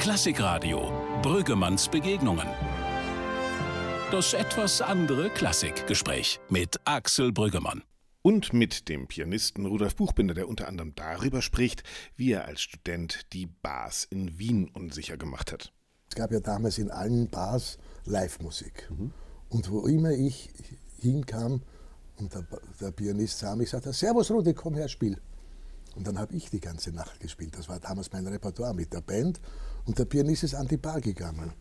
Klassikradio Brüggemanns Begegnungen. Das etwas andere Klassikgespräch mit Axel Brüggemann. Und mit dem Pianisten Rudolf Buchbinder, der unter anderem darüber spricht, wie er als Student die Bars in Wien unsicher gemacht hat. Es gab ja damals in allen Bars Live-Musik. Mhm. Und wo immer ich hinkam und der, der Pianist sah mich, sagte, Servus Rudi, komm her, spiel. Und dann habe ich die ganze Nacht gespielt. Das war damals mein Repertoire mit der Band. Und der Pianist ist an die Bar gegangen.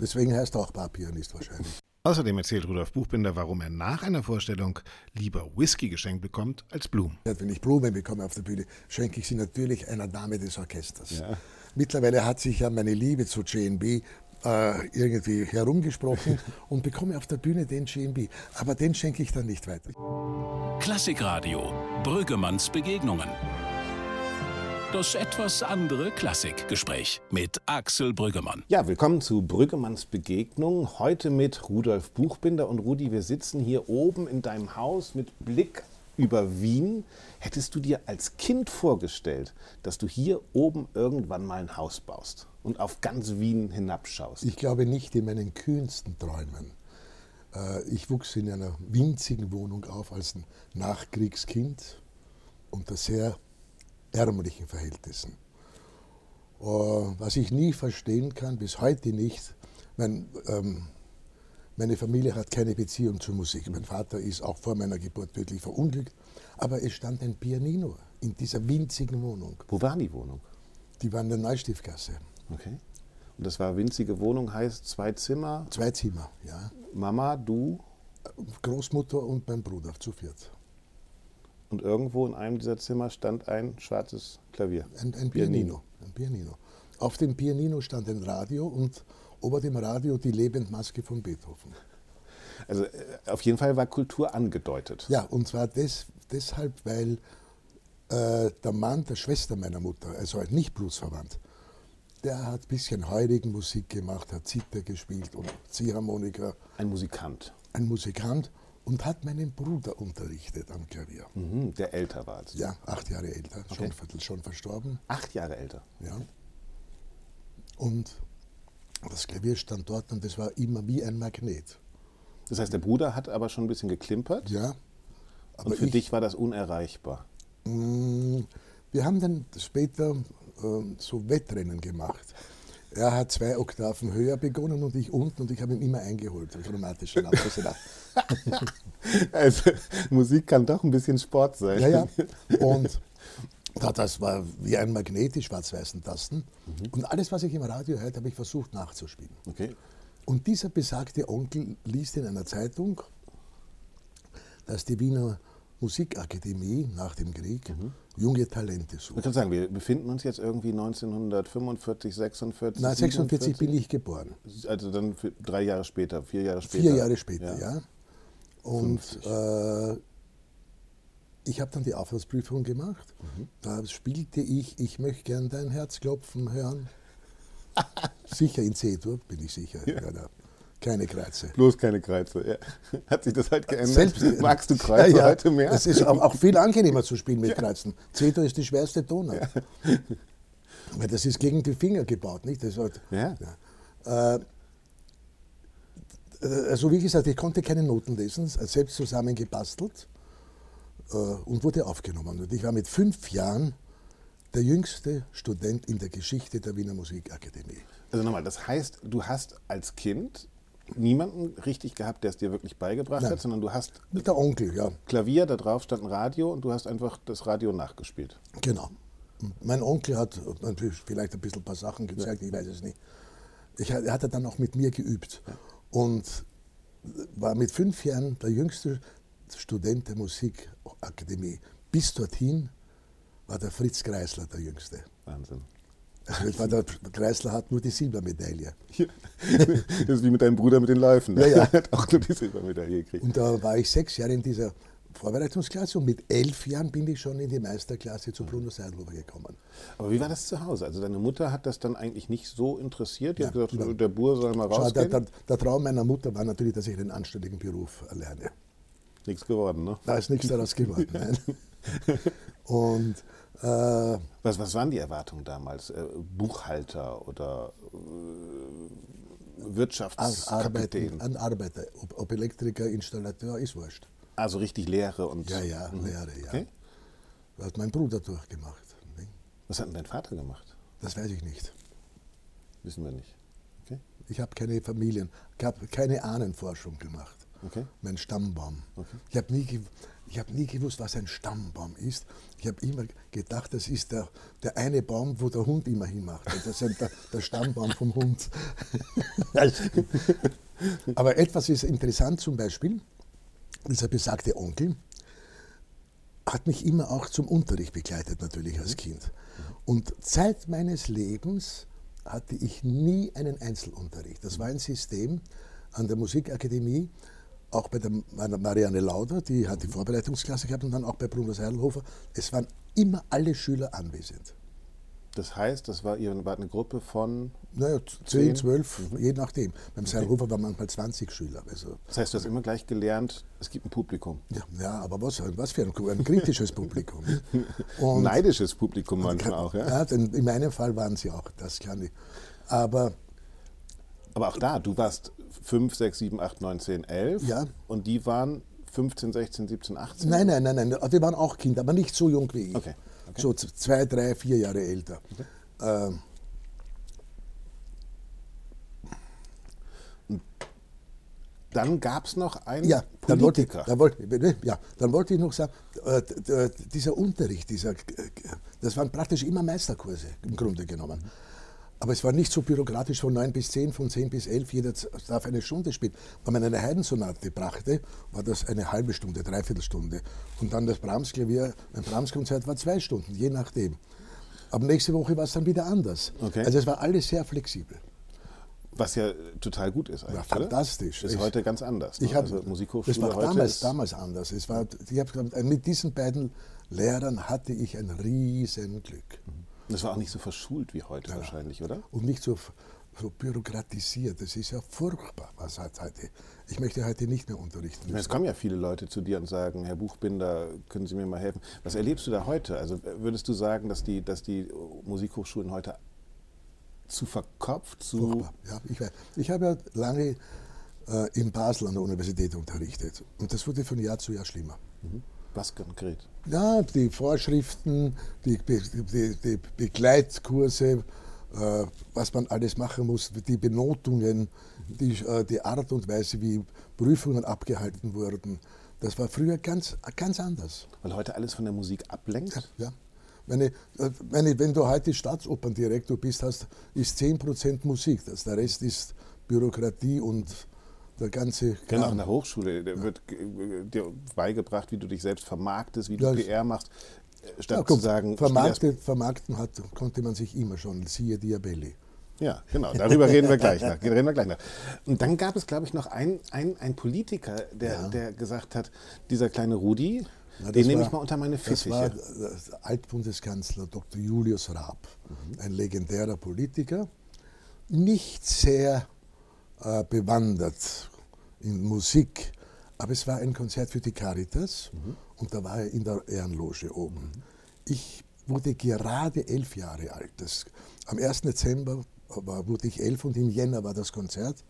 Deswegen heißt er auch Barpianist wahrscheinlich. Außerdem erzählt Rudolf Buchbinder, warum er nach einer Vorstellung lieber Whisky geschenkt bekommt als Blumen. Wenn ich Blumen bekomme auf der Bühne, schenke ich sie natürlich einer Dame des Orchesters. Ja. Mittlerweile hat sich ja meine Liebe zu JB äh, irgendwie herumgesprochen und bekomme auf der Bühne den GMB. Aber den schenke ich dann nicht weiter. Klassikradio, Brüggemanns Begegnungen. Das etwas andere Klassikgespräch mit Axel Brüggemann. Ja, willkommen zu Brüggemanns Begegnung. Heute mit Rudolf Buchbinder und Rudi. Wir sitzen hier oben in deinem Haus mit Blick über Wien. Hättest du dir als Kind vorgestellt, dass du hier oben irgendwann mal ein Haus baust und auf ganz Wien hinabschaust? Ich glaube nicht in meinen kühnsten Träumen. Äh, ich wuchs in einer winzigen Wohnung auf als ein Nachkriegskind unter sehr ärmlichen Verhältnissen. Was ich nie verstehen kann, bis heute nicht, mein, ähm, meine Familie hat keine Beziehung zur Musik. Mein Vater ist auch vor meiner Geburt tödlich verunglückt, aber es stand ein Pianino in dieser winzigen Wohnung. Wo war die Wohnung? Die war in der Neustiftgasse. Okay. Und das war winzige Wohnung, heißt zwei Zimmer? Zwei Zimmer, ja. Mama, du? Großmutter und mein Bruder zu viert. Und irgendwo in einem dieser Zimmer stand ein schwarzes Klavier. Ein, ein Pianino. Ein Pianino. Auf dem Pianino stand ein Radio und über dem Radio die Lebendmaske von Beethoven. Also äh, auf jeden Fall war Kultur angedeutet. Ja, und zwar des, deshalb, weil äh, der Mann der Schwester meiner Mutter, also halt nicht blutsverwandt, der hat ein bisschen heurigen Musik gemacht, hat Zither gespielt und Ziehharmonika. Ein Musikant. Ein Musikant und hat meinen Bruder unterrichtet am Klavier. Mhm, der älter war. Also. Ja, acht Jahre älter, okay. schon, schon verstorben. Acht Jahre älter? Ja. Und das Klavier stand dort und das war immer wie ein Magnet. Das heißt, der Bruder hat aber schon ein bisschen geklimpert? Ja. und für ich, dich war das unerreichbar? Mm, wir haben dann später äh, so Wettrennen gemacht. Er hat zwei Oktaven höher begonnen und ich unten und ich habe ihn immer eingeholt, chromatischer Also Musik kann doch ein bisschen Sport sein. Ja, ja. Und das war wie ein Magnet, die schwarz-weißen Tasten. Mhm. Und alles, was ich im Radio hörte, habe ich versucht nachzuspielen. Okay. Und dieser besagte Onkel liest in einer Zeitung, dass die Wiener Musikakademie nach dem Krieg mhm. junge Talente sucht. Ich kann sagen, wir befinden uns jetzt irgendwie 1945, 46. Nein, 46 bin ich geboren. Also dann drei Jahre später, vier Jahre später. Vier Jahre später, ja. ja. Und äh, ich habe dann die Auftragsprüfung gemacht. Mhm. Da spielte ich, ich möchte gern dein Herz klopfen hören. sicher in C-Dur, bin ich sicher. Ja. Ja, keine Kreuze. Bloß keine Kreuze, ja. Hat sich das halt geändert? Selbst, Magst du Kreuze ja, ja. heute mehr? Es ist auch, auch, viel angenehmer zu spielen mit Kreuzen. C-Dur ist die schwerste Tonart. Weil das ist gegen die Finger gebaut, nicht? Das ja. Äh, also wie gesagt, ich konnte keine Noten lesen, selbst zusammengebastelt äh, und wurde aufgenommen. Und ich war mit fünf Jahren der jüngste Student in der Geschichte der Wiener Musikakademie. Also nochmal, das heißt, du hast als Kind niemanden richtig gehabt, der es dir wirklich beigebracht Nein. hat, sondern du hast mit der Onkel, ja. Klavier, da drauf stand ein Radio und du hast einfach das Radio nachgespielt. Genau. Mein Onkel hat natürlich vielleicht ein bisschen ein paar Sachen gezeigt, ja. ich weiß es nicht. Ich, er hat dann auch mit mir geübt ja. Und war mit fünf Jahren der jüngste Student der Musikakademie. Bis dorthin war der Fritz Kreisler der jüngste. Wahnsinn. Also der Kreisler hat nur die Silbermedaille. Ja. Das ist wie mit deinem Bruder mit den Läufen. Ja, ja. Er hat auch nur die Silbermedaille gekriegt. Und da war ich sechs Jahre in dieser Vorbereitungsklasse und mit elf Jahren bin ich schon in die Meisterklasse zu Bruno Seidlober gekommen. Aber wie war das zu Hause? Also deine Mutter hat das dann eigentlich nicht so interessiert? Die ja, hat gesagt, ja. der Bur soll mal rausgehen? Der, der, der, Traum meiner Mutter war natürlich, dass ich einen anständigen Beruf erlerne. Nichts geworden, ne? Da ist nichts daraus geworden, nein. Und äh, was, was waren die Erwartungen damals? Äh, Buchhalter oder Wirtschaftskapitän. Arbeiten, ein Arbeiter. Ob, ob Elektriker, Installateur, ist wurscht. Also richtig Lehre und. Ja, ja, Mhm. Lehre, ja. Okay. Das hat mein Bruder durchgemacht. Was hat denn dein Vater gemacht? Das weiß ich nicht. Wissen wir nicht. Okay. Ich habe keine Familien, ich habe keine Ahnenforschung gemacht. Okay. Mein Stammbaum. Okay. Ich habe nie, ich hab nie gewusst, was ein Stammbaum ist. Ich habe immer gedacht, das ist der, der eine Baum, wo der Hund immer hinmacht. Also Das ist der, der Stammbaum vom Hund. Aber etwas ist interessant zum Beispiel, dieser besagte Onkel hat mich immer auch zum Unterricht begleitet, natürlich als Kind. Und Zeit meines Lebens hatte ich nie einen Einzelunterricht. Das war ein System an der Musikakademie, auch bei der Marianne Lauder, die hat die Vorbereitungsklasse gehabt und dann auch bei Bruno Seidlhofer. Es waren immer alle Schüler anwesend. Das heißt, das war, ihr wart eine Gruppe von. Naja, Zehn? 10, 12, je nachdem. Beim Seidlhofer waren manchmal 20 Schüler. Also, Das heißt, du hast immer gleich gelernt, es gibt ein Publikum. ja, ja, aber was, was für ein, ein kritisches Publikum. Und- Neidisches Publikum manchmal auch, ja. Ja, denn in meinem Fall waren sie auch, das kann ich. Aber Aber auch da, du warst 5, 6, 7, 8, 9, 10, 11. Ja. Und die waren 15, 16, 17, 18. nein, nein, nein, nein, wir waren auch Kinder, aber nicht so jung wie ich. Okay, okay. So z- zwei, drei, vier Jahre älter. Ähm, Dann gab es noch einen ja, dann wollte, ich, Politiker. dann, wollte, ja, dann wollte ich noch sagen, äh, dieser Unterricht, dieser, äh, das waren praktisch immer Meisterkurse im Grunde genommen. Aber es war nicht so bürokratisch von 9 bis 10, von 10 bis 11, jeder darf eine Stunde spielen. Wenn man eine Heidensonate brachte, war das eine halbe Stunde, dreiviertel Stunde. Und dann das Brahms-Klavier, ein Brahms-Konzert war zwei Stunden, je nachdem. Aber nächste Woche war es dann wieder anders. Okay. Also es war alles sehr flexibel. Was ja total gut ist eigentlich. Ja, oder? fantastisch. Ist Ich- heute ganz anders. ne? Ich hab, also Musikhochschule das war heute damals, damals anders. Es war, ich hab, gesagt, mit diesen beiden Lehrern hatte ich ein Riesenglück. Das war auch nicht so verschult wie heute wahrscheinlich, oder? Und nicht so, so bürokratisiert. Das ist ja furchtbar, was hat heute. Ich möchte heute nicht mehr unterrichten. Ich meine, Es kommen ja viele Leute zu dir und sagen, Herr Buchbinder, können Sie mir mal helfen? Was erlebst du da heute? Also würdest du sagen, dass die, dass die Musikhochschulen heute zu verkopft, zu Furchtbar. Ja, ich, weiß. ich habe ja lange äh, in Basel an der Universität unterrichtet. Und das wurde von Jahr zu Jahr schlimmer. Was konkret? Ja, die Vorschriften, die, Be die, die Begleitkurse, äh, was man alles machen muss, die Benotungen, die, äh, die Art und Weise, wie Prüfungen abgehalten wurden, das war früher ganz, ganz anders. Weil heute alles von der Musik ablenkt? Ja. Meine, äh, meine, wenn du heute Staatsoperndirektor bist, hast, ist 10% Musik. Das, der Rest ist Bürokratie und der ganze Genau, an der Hochschule da wird äh, dir beigebracht, wie du dich selbst vermarktest, wie du Ja, PR machst, äh, statt Ja, guck, zu sagen, vermarktet, vermarkten hat, konnte man sich immer schon, siehe Diabelli. Ja, genau, darüber reden wir gleich noch. Reden wir gleich noch. Und dann gab es, glaube ich, noch einen ein Politiker, der, Ja. der gesagt hat, dieser kleine Rudi, Na, den das nehme ich mal unter meine Das war Fittiche. der Altbundeskanzler Dr. Julius Raab, ein legendärer Politiker, nicht sehr äh, bewandert in Musik, aber es war ein Konzert für die Caritas und da war er in der Ehrenloge oben. Ich wurde gerade elf Jahre alt. Das, am 1. Dezember war, wurde ich elf und im Jänner war das Konzert.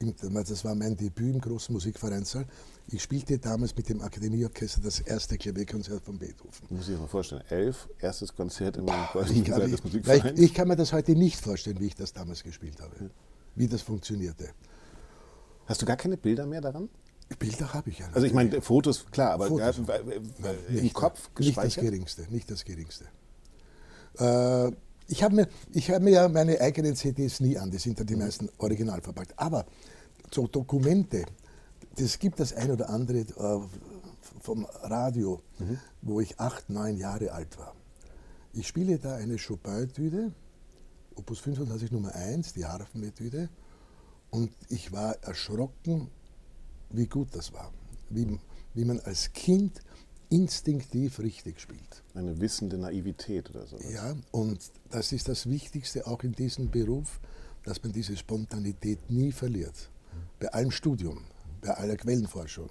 Das war mein Debüt im großen Musikvereinssaal. Ich spielte damals mit dem Akademieorchester das erste Klavierkonzert von Beethoven. Muss ich mir vorstellen. Elf, erstes Konzert im Saal des Musikvereins. ich, ich kann mir das heute nicht vorstellen, wie ich das damals gespielt habe, wie das funktionierte. Hast du gar keine Bilder mehr daran? Bilder habe ich ja. Also ich meine, Fotos, klar, aber Fotos. ja, im Nicht- Kopf Nicht das gespeichert? Geringste, nicht das Geringste. Äh, ich habe mir, ich hab mir ja meine eigenen CDs nie an, die sind ja die meisten original verpackt. Aber so Dokumente, das gibt das ein oder andere äh, vom Radio, wo ich acht, neun Jahre alt war. Ich spiele da eine Chopin-Etüde, Opus 25 Nummer 1, die Harfenetüde, und ich war erschrocken, wie gut das war. Wie, wie man als Kind instinktiv richtig spielt. Eine wissende Naivität oder so. Ja, und das ist das Wichtigste auch in diesem Beruf, dass man diese Spontanität nie verliert. Bei allem Studium, bei aller Quellenforschung.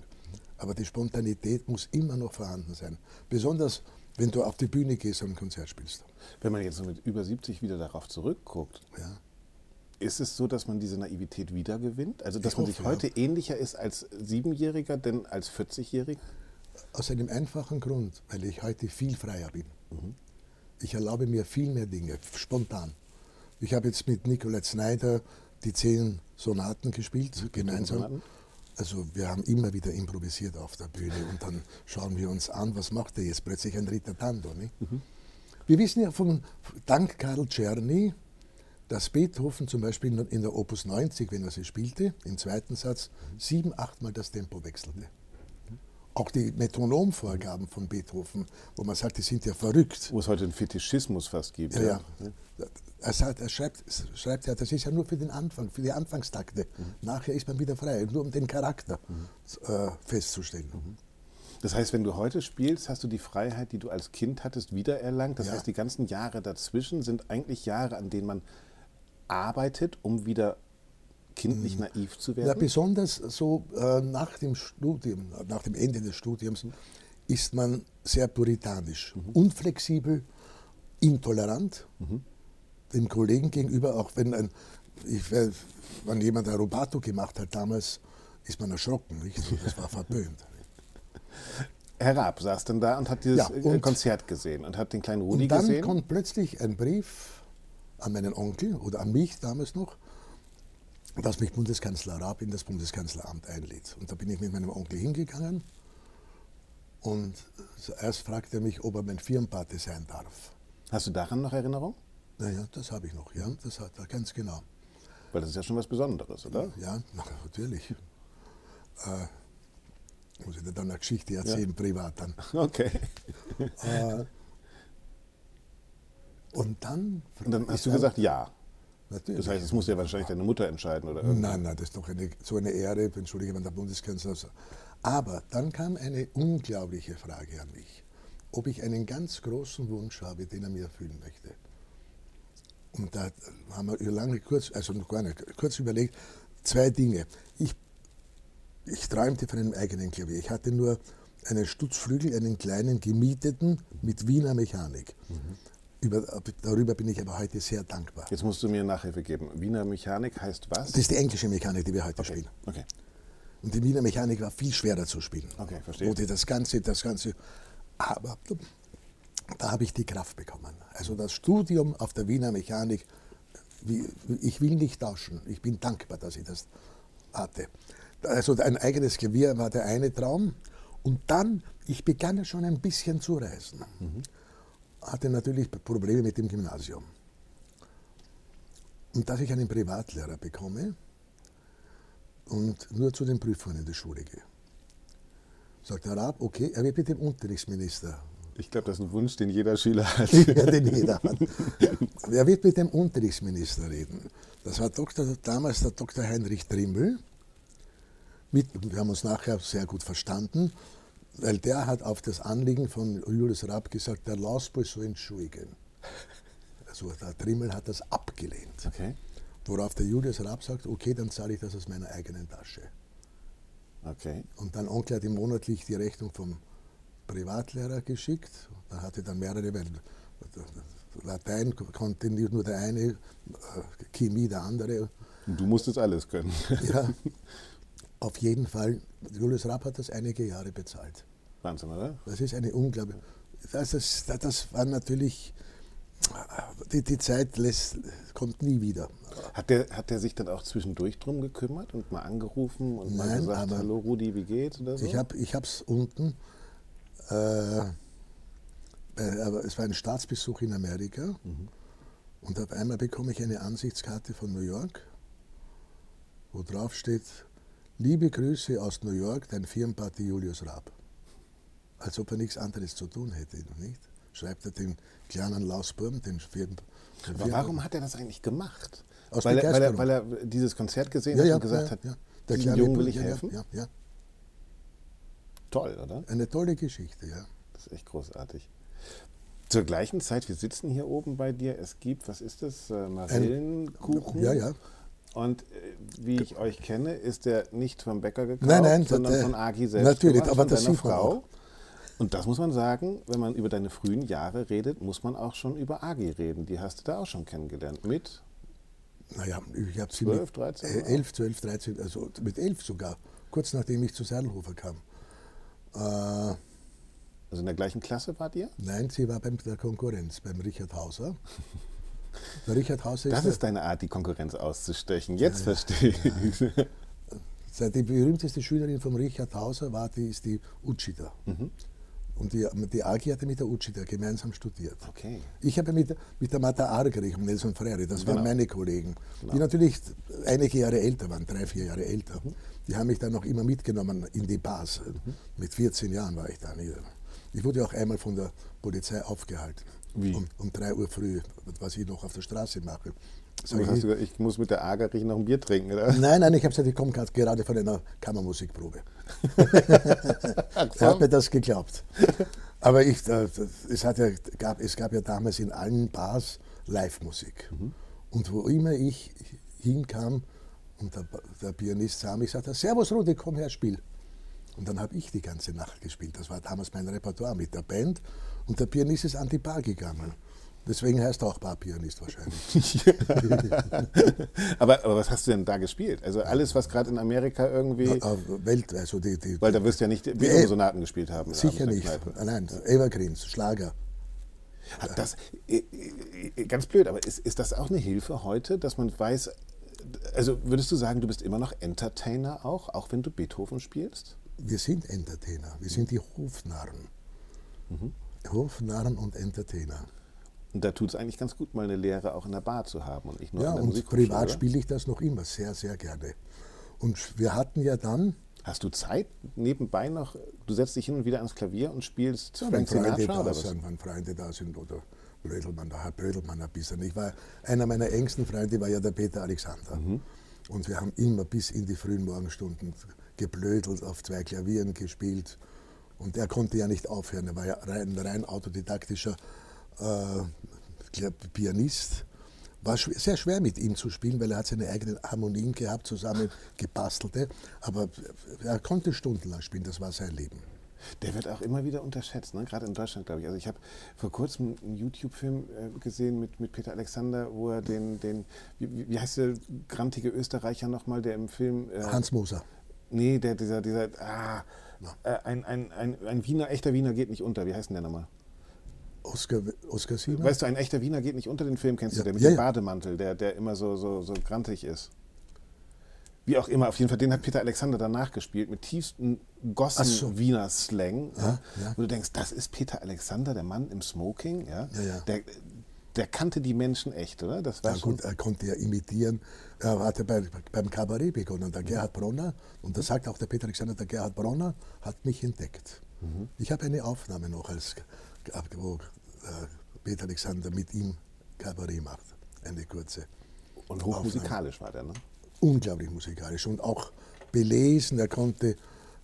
Aber die Spontanität muss immer noch vorhanden sein. Besonders, wenn du auf die Bühne gehst und ein Konzert spielst. Wenn man jetzt mit über 70 wieder darauf zurückguckt, Ja. ist es so, dass man diese Naivität wiedergewinnt? Also, dass Ich man hoffe, sich ja. heute ähnlicher ist als Siebenjähriger denn als 40-Jähriger? Aus einem einfachen Grund, weil ich heute viel freier bin. Mhm. Ich erlaube mir viel mehr Dinge, spontan. Ich habe jetzt mit Nicolai Snyder die zehn Sonaten gespielt, gemeinsam. Sonaten? Also wir haben immer wieder improvisiert auf der Bühne und dann schauen wir uns an, was macht er jetzt plötzlich ein Rittertando. Nicht? Wir wissen ja von, dank Karl Czerny, dass Beethoven zum Beispiel in der Opus 90, wenn er sie spielte, im zweiten Satz, sieben, achtmal das Tempo wechselte. Auch die Metronomvorgaben von Beethoven, wo man sagt, die sind ja verrückt. Wo es heute einen Fetischismus fast gibt. Ja, ja. Er, sagt, er schreibt, schreibt ja, das ist ja nur für den Anfang, für die Anfangstakte. Nachher ist man wieder frei, nur um den Charakter äh, festzustellen. Das heißt, wenn du heute spielst, hast du die Freiheit, die du als Kind hattest, wiedererlangt. Das Ja. heißt, die ganzen Jahre dazwischen sind eigentlich Jahre, an denen man arbeitet, um wieder kindlich naiv zu Ja, werden. besonders so äh, nach dem Studium, nach dem Ende des Studiums, ist man sehr puritanisch, unflexibel, intolerant dem Kollegen gegenüber, auch wenn ein, ich, weiß, wenn jemand ein Rubato gemacht hat damals, ist man erschrocken, nicht? Das war verpönt. Herr Raab saß dann da und hat dieses Ja, äh, und- Konzert gesehen und hat den kleinen Rudi Und dann gesehen. kommt plötzlich ein Brief an meinen Onkel oder an mich damals noch, dass mich Bundeskanzler Raab in das Bundeskanzleramt einlädt. Und da bin ich mit meinem Onkel hingegangen und zuerst fragte er mich, ob er mein Firmenpate sein darf. Hast du daran noch Erinnerung? Naja, das habe ich noch, ja, das hat er ganz genau. Weil das ist ja schon was Besonderes, oder? Ja, na, natürlich. Äh, muss ich dir dann eine Geschichte erzählen, privat dann. Okay. Äh, und dann, Und dann hast du gesagt, ja. Natürlich. Das heißt, es muss ja wahrscheinlich deine Mutter entscheiden oder irgendwas. Nein, nein, das ist doch eine, so eine Ehre, entschuldige, wenn der Bundeskanzler. Aber dann kam eine unglaubliche Frage an mich, ob ich einen ganz großen Wunsch habe, den er mir erfüllen möchte. Und da haben wir lange kurz, also noch gar nicht, kurz überlegt, zwei Dinge. Ich, ich träumte von einem eigenen Klavier. Ich hatte nur einen Stutzflügel, einen kleinen gemieteten mit Wiener Mechanik. Über, darüber bin ich aber heute sehr dankbar. Jetzt musst du mir Nachhilfe geben. Wiener Mechanik heißt was? Das ist die englische Mechanik, die wir heute okay. spielen. okay. Und die Wiener Mechanik war viel schwerer zu spielen. Okay, verstehe. Die das Ganze, das Ganze, aber da habe ich die Kraft bekommen. Also das Studium auf der Wiener Mechanik, ich will nicht tauschen. Ich bin dankbar, dass ich das hatte. Also ein eigenes Klavier war der eine Traum. Und dann, ich begann ja schon ein bisschen zu reisen. Hatte natürlich Probleme mit dem Gymnasium. Und dass ich einen Privatlehrer bekomme, und nur zu den Prüfungen in die Schule gehe. Sagt der Raab, okay, er wird mit dem Unterrichtsminister, Ich glaube, das ist ein Wunsch, den jeder Schüler hat. ja, den jeder hat. Er wird mit dem Unterrichtsminister reden. Das war Dr., damals der Dr. Heinrich Trimmel. Mit, wir haben uns nachher sehr gut verstanden, weil der hat auf das Anliegen von Julius Raab gesagt, der Lausball soll entschuldigen. Also der Trimmel hat das abgelehnt. Okay. Worauf der Julius Raab sagt, okay, dann zahle ich das aus meiner eigenen Tasche. Okay. Und dann Onkel hat ihm monatlich die Rechnung vom Privatlehrer geschickt. Da hatte dann mehrere, weil Latein konnte nicht nur der eine, äh, Chemie der andere. Und du musstest alles können. Ja, auf jeden Fall, Julius Raab hat das einige Jahre bezahlt. Wahnsinn, oder? Das ist eine unglaubliche. Das, das, das war natürlich, die, die Zeit lässt, kommt nie wieder. Hat der, hat der sich dann auch zwischendurch drum gekümmert und mal angerufen und mal Nein, gesagt, aber- hallo Rudi, wie geht's oder so? Ich habe es unten, äh, bei- aber es war ein Staatsbesuch in Amerika und auf einmal bekomme ich eine Ansichtskarte von New York, wo drauf steht, liebe Grüße aus New York, dein Firmenparty Julius Raab. Als ob er nichts anderes zu tun hätte, nicht? Schreibt er den kleinen Lausburm, den Firmen... den Aber warum hat er das eigentlich gemacht? Aus weil, er, weil, er, weil er dieses Konzert gesehen Ja, hat ja, und gesagt ja, hat, ja. diesem kleine Jungen will ich helfen? Ja, ja. Toll, oder? Eine tolle Geschichte, ja. Das ist echt großartig. Zur gleichen Zeit, wir sitzen hier oben bei dir, es gibt, was ist das, äh, Marillenkuchen? Ja, ja. Und äh, wie ich euch kenne, ist der nicht vom Bäcker gekauft, Nein, nein, sondern der- von Agi selbst natürlich, gemacht, aber das sieht Frau. auch. Und das muss man sagen, wenn man über deine frühen Jahre redet, muss man auch schon über Agi reden. Die hast du da auch schon kennengelernt. Mit Naja, ich habe sie 12, mit 13 äh, 11, 12, 13, also mit 11 sogar, kurz nachdem ich zu Seidelhofer kam. Äh, Also in der gleichen Klasse wart ihr? nein, sie war beim der Konkurrenz, beim Richard Hauser. Der Richard Hauser Das der- ist deine Art, die Konkurrenz auszustechen. Jetzt verstehe ich. Seit Die berühmteste Schülerin von Richard Hauser war die, ist die Uchida. Mhm. Und die, die Agi hatte mit der Uchida gemeinsam studiert. Okay. Ich habe mit, mit der Marta Argerich und Nelson Freire, das waren Genau. meine Kollegen, die natürlich einige Jahre älter waren, drei, vier Jahre älter. Die haben mich dann noch immer mitgenommen in die Bars. Mit 14 Jahren war ich da. Ich wurde auch einmal von der Polizei aufgehalten. Wie? Um, um 3 Uhr früh, was ich noch auf der Straße mache. Und ich, gesagt, ich muss mit der Agerich noch ein Bier trinken, oder? Nein, nein, ich habe gesagt, ich komme gerade von einer Kammermusikprobe. er hat mir das geglaubt. Aber ich, äh, es, hat ja, gab, es gab ja damals in allen Bars Live-Musik. Und wo immer ich hinkam und der, der Pianist sah mich, sagte, Servus Rudi, komm her, spiel. Und dann habe ich die ganze Nacht gespielt. Das war damals mein Repertoire mit der Band. Und der Pianist ist an die Bar gegangen. Deswegen heißt er auch Barpianist wahrscheinlich. aber, aber was hast du denn da gespielt? Also alles, was gerade in Amerika irgendwie. Äh, Welt, also die, die, Weil da wirst du ja nicht Beethoven-Sonaten gespielt haben. Sicher nicht. Nein, Evergreens, Schlager. Hat das, äh, äh, ganz blöd, aber ist, ist das auch eine Hilfe heute, dass man weiß, also würdest du sagen, du bist immer noch Entertainer auch, auch wenn du Beethoven spielst? Wir sind Entertainer, wir sind die Hofnarren. Hofnarren und Entertainer. Und da tut es eigentlich ganz gut, mal eine Lehre auch in der Bar zu haben und nicht nur Ja, in der und privat spiele ich das noch immer sehr, sehr gerne. Und wir hatten ja dann, Hast du Zeit nebenbei noch, du setzt dich hin und wieder ans Klavier und spielst ja, wenn Freunde Sinatra da sind, wenn Freunde da sind oder Brödelmann, da hat Brödelmann ein bisschen. Ich war, einer meiner engsten Freunde war ja der Peter Alexander. Mhm. Und wir haben immer bis in die frühen Morgenstunden geblödelt, auf zwei Klavieren gespielt. Und er konnte ja nicht aufhören. Er war ja rein, rein autodidaktischer äh, Pianist. War schw- sehr schwer mit ihm zu spielen, weil er hat seine eigenen Harmonien gehabt, zusammen gebastelte. Aber er konnte stundenlang spielen, das war sein Leben. Der wird auch immer wieder unterschätzt, ne? gerade in Deutschland, glaube ich. Also ich habe vor kurzem einen YouTube-Film äh, gesehen mit, mit Peter Alexander, wo er den, den wie, wie- wie heißt der grantige Österreicher nochmal, der im Film... Äh, Hans Moser. Nee, der, dieser, dieser, ah, äh, ein, ein, ein, ein Wiener, echter Wiener geht nicht unter. Wie heißt denn der nochmal? Oskar, Oskar Siemer? Weißt du, ein echter Wiener geht nicht unter den Film, kennst Ja, du, der mit ja, dem. Bademantel, der, der immer so, so, so grantig ist. Wie auch immer, auf jeden Fall, den hat Peter Alexander danach gespielt, mit tiefsten Gossen Ach so. Wiener Slang. Ja, ja. Wo du denkst, das ist Peter Alexander, der Mann im Smoking. Ja. Der, der kannte die Menschen echt, oder? Das war Ja, gut, er konnte ja imitieren. Er hatte bei, beim Kabarett begonnen, der Gerhard Bronner. Und da sagt auch der Peter Alexander, der Gerhard Bronner hat mich entdeckt. Mhm. Ich habe eine Aufnahme noch, als, wo äh, Peter Alexander mit ihm Kabarett macht. Eine kurze. und hochmusikalisch war der, ne? Unglaublich musikalisch und auch belesen. Er konnte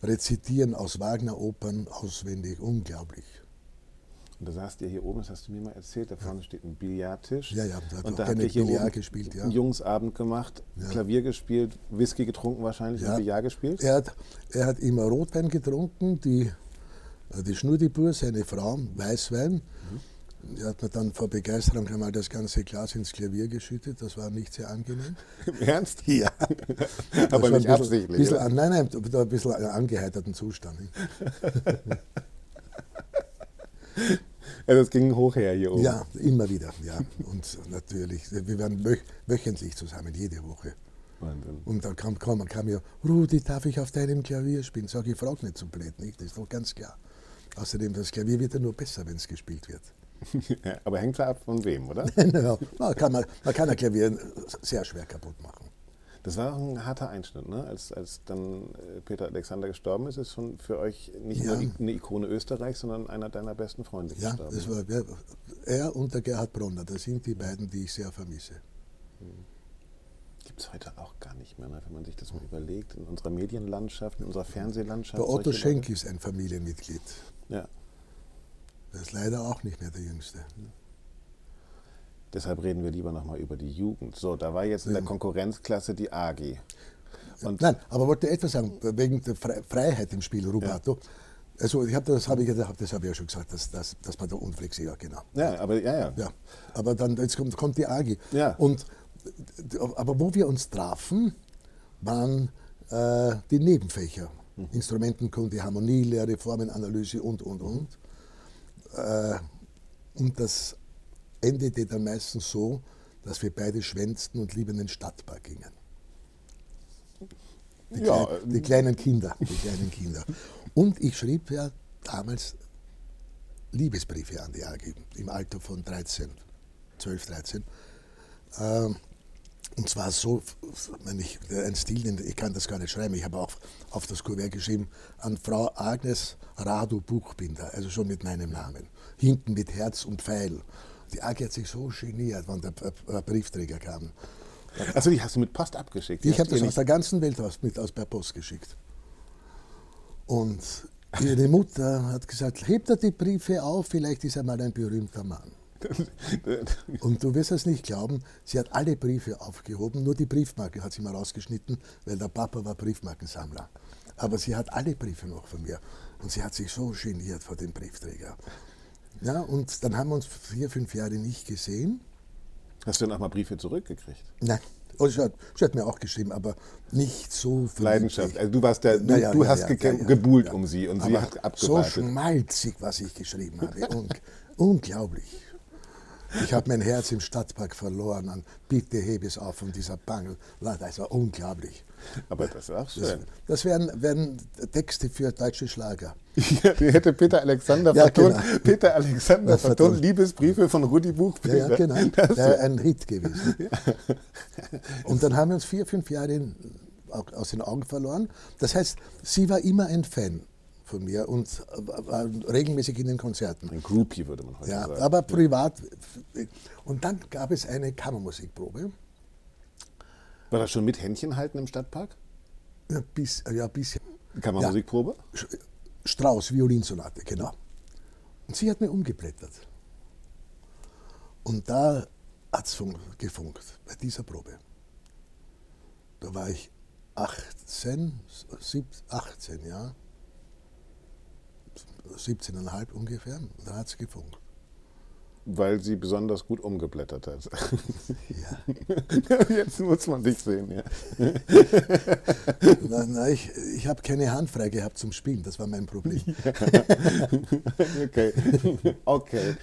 rezitieren aus Wagner-Opern auswendig. Unglaublich. Und da saßt ihr hier oben, das hast du mir mal erzählt, da vorne steht ein Billardtisch. Ja, ja, da hat und da habt ihr hier Billard oben gespielt, ja. einen Jungsabend gemacht, Ja. Klavier gespielt, Whisky getrunken wahrscheinlich und Billard gespielt. Er hat, er hat immer Rotwein getrunken, die, äh, die Schnurdibur, seine Frau, Weißwein. Er hat mir dann vor Begeisterung einmal das ganze Glas ins Klavier geschüttet, das war nicht sehr angenehm. Im Ernst? Ja. Aber nicht ein bisschen, absichtlich, Bisschen, nein, nein, da ein bisschen angeheiterten Zustand. Ja, das ging hoch her hier oben. Ja, immer wieder, ja. Und natürlich, wir waren wöch, wöchentlich zusammen, jede Woche. Wahnsinn. Und dann kam, kam, kam ja, Rudi, darf ich auf deinem Klavier spielen? Sag ich, frag nicht so blöd, nicht? Das ist doch ganz klar. Außerdem, das Klavier wird ja nur besser, wenn es gespielt wird. Ja, aber hängt da ab von wem, oder? ja, man, kann, man, man kann ein Klavier sehr schwer kaputt machen. Das war auch ein harter Einschnitt, ne? Als, als dann äh, Peter Alexander gestorben ist, ist schon für euch nicht Ja. nur eine Ikone Österreichs, sondern einer deiner besten Freunde Ja, gestorben. das war wer- er und der Gerhard Bronner, das sind die beiden, die ich sehr vermisse. Gibt es heute auch gar nicht mehr, ne? wenn man sich das mal überlegt, in unserer Medienlandschaft, in unserer Fernsehlandschaft. Der Otto Schenk Leute. ist ein Familienmitglied. Ja, Der ist leider auch nicht mehr der Jüngste. Deshalb reden wir lieber nochmal über die Jugend. So, da war jetzt in der Ja. Konkurrenzklasse die AG. Und Nein, aber wollte etwas sagen, wegen der Fre- Freiheit im Spiel, Rubato. Also ich hab, das habe ich, ja- das hab ich ja schon gesagt, dass, dass, dass man da unflexibel, genau. ja, aber ja, ja. Ja, aber dann jetzt kommt, kommt die AGI. Ja. Und aber wo wir uns trafen, waren äh, die Nebenfächer. Mhm. Instrumentenkunde, Harmonielehre, Formenanalyse und, und, und. Äh, und das endete dann meistens so, dass wir beide schwänzten und lieber in den Stadtpark gingen. Die, ja, Kleine, die kleinen Kinder, die kleinen Kinder. Und ich schrieb ja damals Liebesbriefe an die AG im Alter von 13, 12, 13. Ähm, und zwar so, wenn ich, ein Stil, ich kann das gar nicht schreiben, ich habe auch auf das Kuvert geschrieben, an Frau Agnes Radu Buchbinder, also schon mit meinem Namen. Hinten mit Herz und Pfeil. Die AG hat sich so geniert, wenn der Briefträger kam. Also die hast du mit Post abgeschickt? Ich habe das aus der ganzen Welt aus, mit, aus per Post geschickt. Und ihre Mutter hat gesagt, hebt er die Briefe auf, vielleicht ist er mal ein berühmter Mann. Und du wirst es nicht glauben, sie hat alle Briefe aufgehoben, nur die Briefmarke hat sie mal rausgeschnitten, weil der Papa war Briefmarkensammler. Aber sie hat alle Briefe noch von mir. Und sie hat sich so geniert vor dem Briefträger. Ja, und dann haben wir uns vier, fünf Jahre nicht gesehen. Hast du dann auch mal Briefe zurückgekriegt? Nein. Oh, sie, hat, sie hat mir auch geschrieben, aber nicht so Leidenschaft. Also du warst der, du, ja, du ja, hast ja, gebuhlt um sie und aber sie hat abgewartet. So schmalzig, was ich geschrieben habe. unglaublich. Ich habe mein Herz im Stadtpark verloren an Bitte hebe es auf von dieser Bangel. Das war unglaublich. Aber das ist auch schön. Das, das wären, wären, Texte für deutsche Schlager. Ja, die hätte Peter Alexander ja, vertont. Genau. Peter Alexander vertont Liebesbriefe von Rudi Buchbinder. Ja, ja genau. Das wäre ein Hit gewesen. Ja. Und dann haben wir uns vier, fünf Jahre aus den Augen verloren. Das heißt, sie war immer ein Fan von mir und war regelmäßig in den Konzerten. Ein Groupie würde man heute ja, sagen. Aber privat. Und dann gab es eine Kammermusikprobe. War das schon mit Händchen halten im Stadtpark? Ja, bis, ja bisschen. Kammermusikprobe? Ja. Strauß, Violinsonate, genau. Und sie hat mir umgeblättert. Und da hat es gefunkt, bei dieser Probe. Da war ich 18, 17, 18, ja. 17,5 ungefähr, da hat es gefunkt. Weil sie besonders gut umgeblättert hat. Ja. Jetzt muss man dich sehen, ja. na, na, ich ich habe keine Hand frei gehabt zum Spielen, das war mein Problem. Ja. Okay. okay.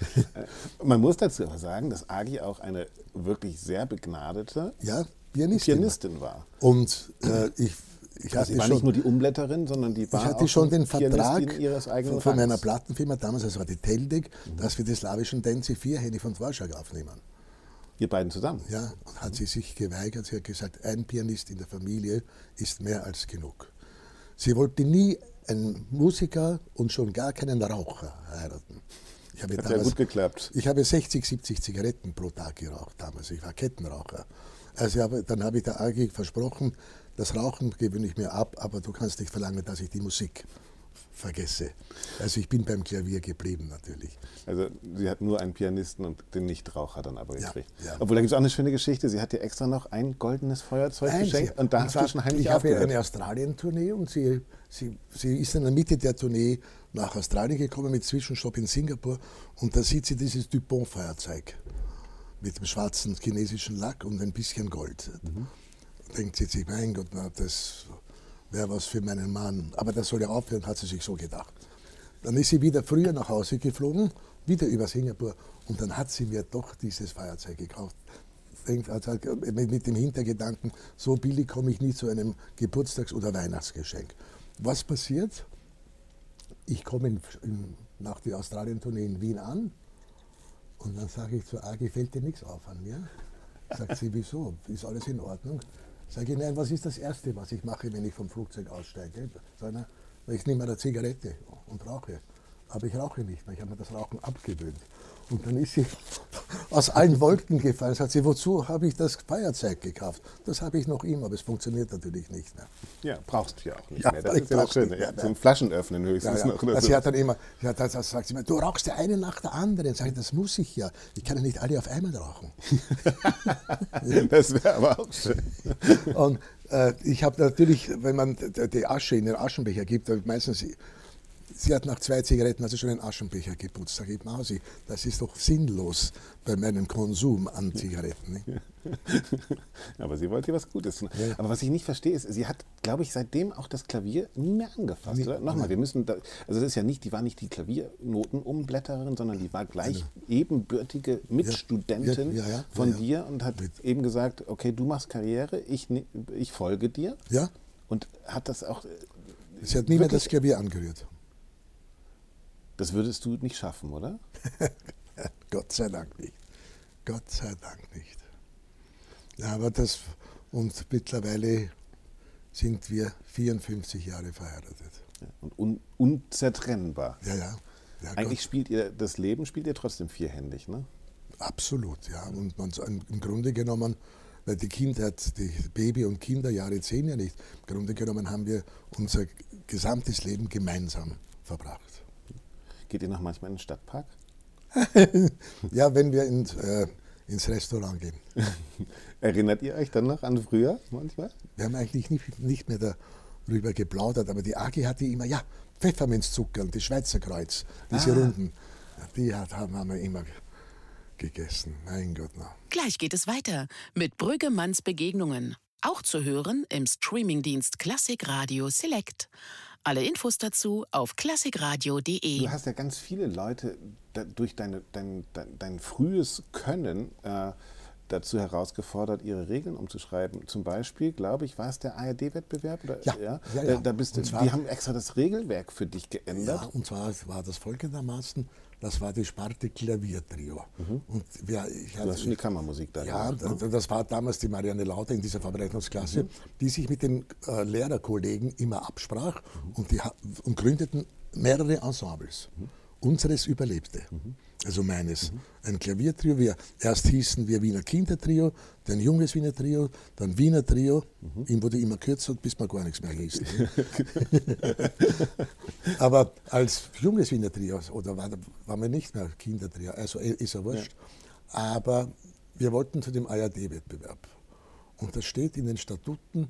Man muss dazu aber sagen, dass Agi auch eine wirklich sehr begnadete ja, Pianistin, Pianistin war. Und äh, ich ich also hatte war schon, nicht nur die Umblätterin, sondern die war Ich hatte schon den Vertrag von, von meiner Plattenfirma damals, das war die Teldec, mhm. dass wir die slawischen Tänze vierhändig von Dvorak aufnehmen. Ihr beiden zusammen? Ja, und hat sie sich geweigert. Sie hat gesagt, ein Pianist in der Familie ist mehr als genug. Sie wollte nie einen Musiker und schon gar keinen Raucher heiraten. Ich habe Hat damals, gut geklappt. Ich habe 60, 70 Zigaretten pro Tag geraucht damals. Ich war Kettenraucher. Also dann habe ich der AG versprochen, das Rauchen gewöhne ich mir ab, aber du kannst nicht verlangen, dass ich die Musik vergesse. Also ich bin beim Klavier geblieben natürlich. Also sie hat nur einen Pianisten und den Nichtraucher dann aber gekriegt. Ja, ja. Obwohl da gibt es auch eine schöne Geschichte. Sie hat dir extra noch ein goldenes Feuerzeug Nein, geschenkt und da hast du schon heimlich Ich habe eine Australien-Tournee und sie, sie, sie ist in der Mitte der Tournee nach Australien gekommen mit Zwischenstopp in Singapur und da sieht sie dieses Dupont-Feuerzeug mit dem schwarzen chinesischen Lack und ein bisschen Gold. Mhm denkt sie sich, mein Gott, na, das wäre was für meinen Mann. Aber das soll ja aufhören, hat sie sich so gedacht. Dann ist sie wieder früher nach Hause geflogen, wieder über Singapur, und dann hat sie mir doch dieses Feuerzeug gekauft. Also mit dem Hintergedanken, so billig komme ich nie zu einem Geburtstags- oder Weihnachtsgeschenk. Was passiert? Ich komme nach der Australien-Tournee in Wien an und dann sage ich zu Agi, fällt dir nichts auf an mir? Sagt sie, wieso? Ist alles in Ordnung? Sage ich, nein, was ist das Erste, was ich mache, wenn ich vom Flugzeug aussteige? Sage ich, nehme eine Zigarette und rauche. Aber ich rauche nicht mehr, ich habe mir das Rauchen abgewöhnt. Und dann ist sie aus allen Wolken gefallen. Sagt sie, wozu habe ich das Feuerzeug gekauft? Das habe ich noch immer, aber es funktioniert natürlich nicht mehr. Ja, brauchst du ja auch nicht ja, mehr. Das ist ja das Schöne. Ja, zum Flaschenöffnen höchstens ja, ja. noch. Also sie hat dann immer, sie hat, das sagt sie mir, du rauchst ja eine nach der anderen. Sag ich, das muss ich ja. Ich kann ja nicht alle auf einmal rauchen. das wäre aber auch schön. Und äh, ich habe natürlich, wenn man die Asche in den Aschenbecher gibt, meistens sie hat nach zwei Zigaretten also schon einen Aschenbecher geputzt. Sag ich, Mausi, das ist doch sinnlos bei meinem Konsum an Zigaretten. Nicht? Aber sie wollte was Gutes tun. Ja. Aber was ich nicht verstehe, ist, sie hat, glaube ich, seitdem auch das Klavier nie mehr angefasst. Nie- oder? Nochmal, nein. wir müssen, da, also das ist ja nicht, die war nicht die Klaviernotenumblätterin, sondern die war gleich ebenbürtige Mitstudentin Ja, ja, von ja, ja. dir und hat Mit- eben gesagt, okay, du machst Karriere, ich, ne- ich folge dir. Ja, Und hat das auch, sie hat nie mehr das Klavier angerührt. Das würdest du nicht schaffen, oder? Gott sei Dank nicht. Gott sei Dank nicht. Ja, aber das, und mittlerweile sind wir 54 Jahre verheiratet. Ja. Und un, unzertrennbar. Ja, ja. ja Eigentlich Gott, spielt ihr, das Leben spielt ihr trotzdem vierhändig, ne? absolut, ja. Und man, im Grunde genommen, weil die Kindheit, die Baby- und Kinderjahre zählen ja nicht. Im Grunde genommen haben wir unser gesamtes Leben gemeinsam verbracht. Geht ihr noch manchmal in den Stadtpark? Ja, wenn wir in, äh, ins Restaurant gehen. Erinnert ihr euch dann noch an früher manchmal? Wir haben eigentlich nicht, nicht mehr darüber geplaudert, aber die Agi hatte immer, ja, Pfefferminzzucker und die Schweizer Kreuz, diese Ah. Runden, die hat, haben haben wir immer gegessen. Mein Gott, na. Gleich geht es weiter mit Brüggemanns Begegnungen. Auch zu hören im Streamingdienst Klassik Radio Select. Alle Infos dazu auf klassikradio.de. Du hast ja ganz viele Leute da, durch deine, dein, dein, dein frühes Können äh, dazu herausgefordert, ihre Regeln umzuschreiben. Zum Beispiel, glaube ich, war es der ARD-Wettbewerb? Ja, ja, Da, ja. da bist du, zwar- die haben extra das Regelwerk für dich Ja, geändert. und zwar war das folgendermaßen, das war die Sparte Klaviertrio. Und wir, ich Du hatte- hast schon die Kammermusik da Ja, gemacht, ne? das war damals die Marianne Lauter in dieser Vorbereitungsklasse, Mhm. die sich mit den äh, Lehrerkollegen immer absprach und, die, und gründeten mehrere Ensembles. Mhm. Unseres überlebte, also meines. Ein Klaviertrio. Wir, erst hießen wir Wiener Kindertrio, dann Junges Wiener Trio, dann Wiener Trio. Mhm. Ihm wurde immer kürzer, bis wir gar nichts mehr hießen. Aber als junges Wiener Trio, oder war, waren wir nicht mehr Kindertrio, also ist ja wurscht. Aber wir wollten zu dem ARD-Wettbewerb. Und das steht in den Statuten,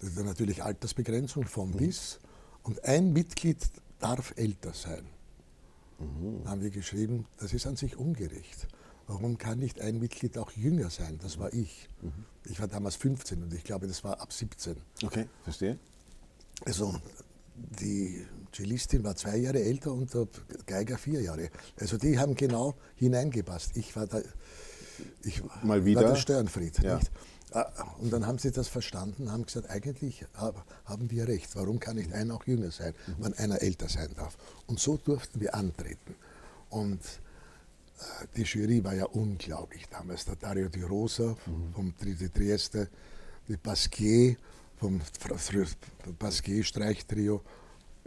ja natürlich Altersbegrenzung von bis, und ein Mitglied darf älter sein. Da haben wir geschrieben, das ist an sich ungerecht. Warum kann nicht ein Mitglied auch jünger sein? Das war ich. Ich war damals 15 und ich glaube, das war ab 17. Okay, verstehe. Also die Cellistin war zwei Jahre älter und der Geiger vier Jahre. Also die haben genau hineingepasst. Ich war da, ich Mal wieder? war der Störenfried. Ja. Ah, Und dann haben sie das verstanden, haben gesagt, eigentlich hab- haben wir recht. Warum kann nicht einer auch jünger sein, wenn einer älter sein darf? Und so durften wir antreten. Und äh, die Jury war ja unglaublich damals. Der Dario Di Rosa vom Tri Trieste, die Pasquier vom Pasquier-Streichtrio,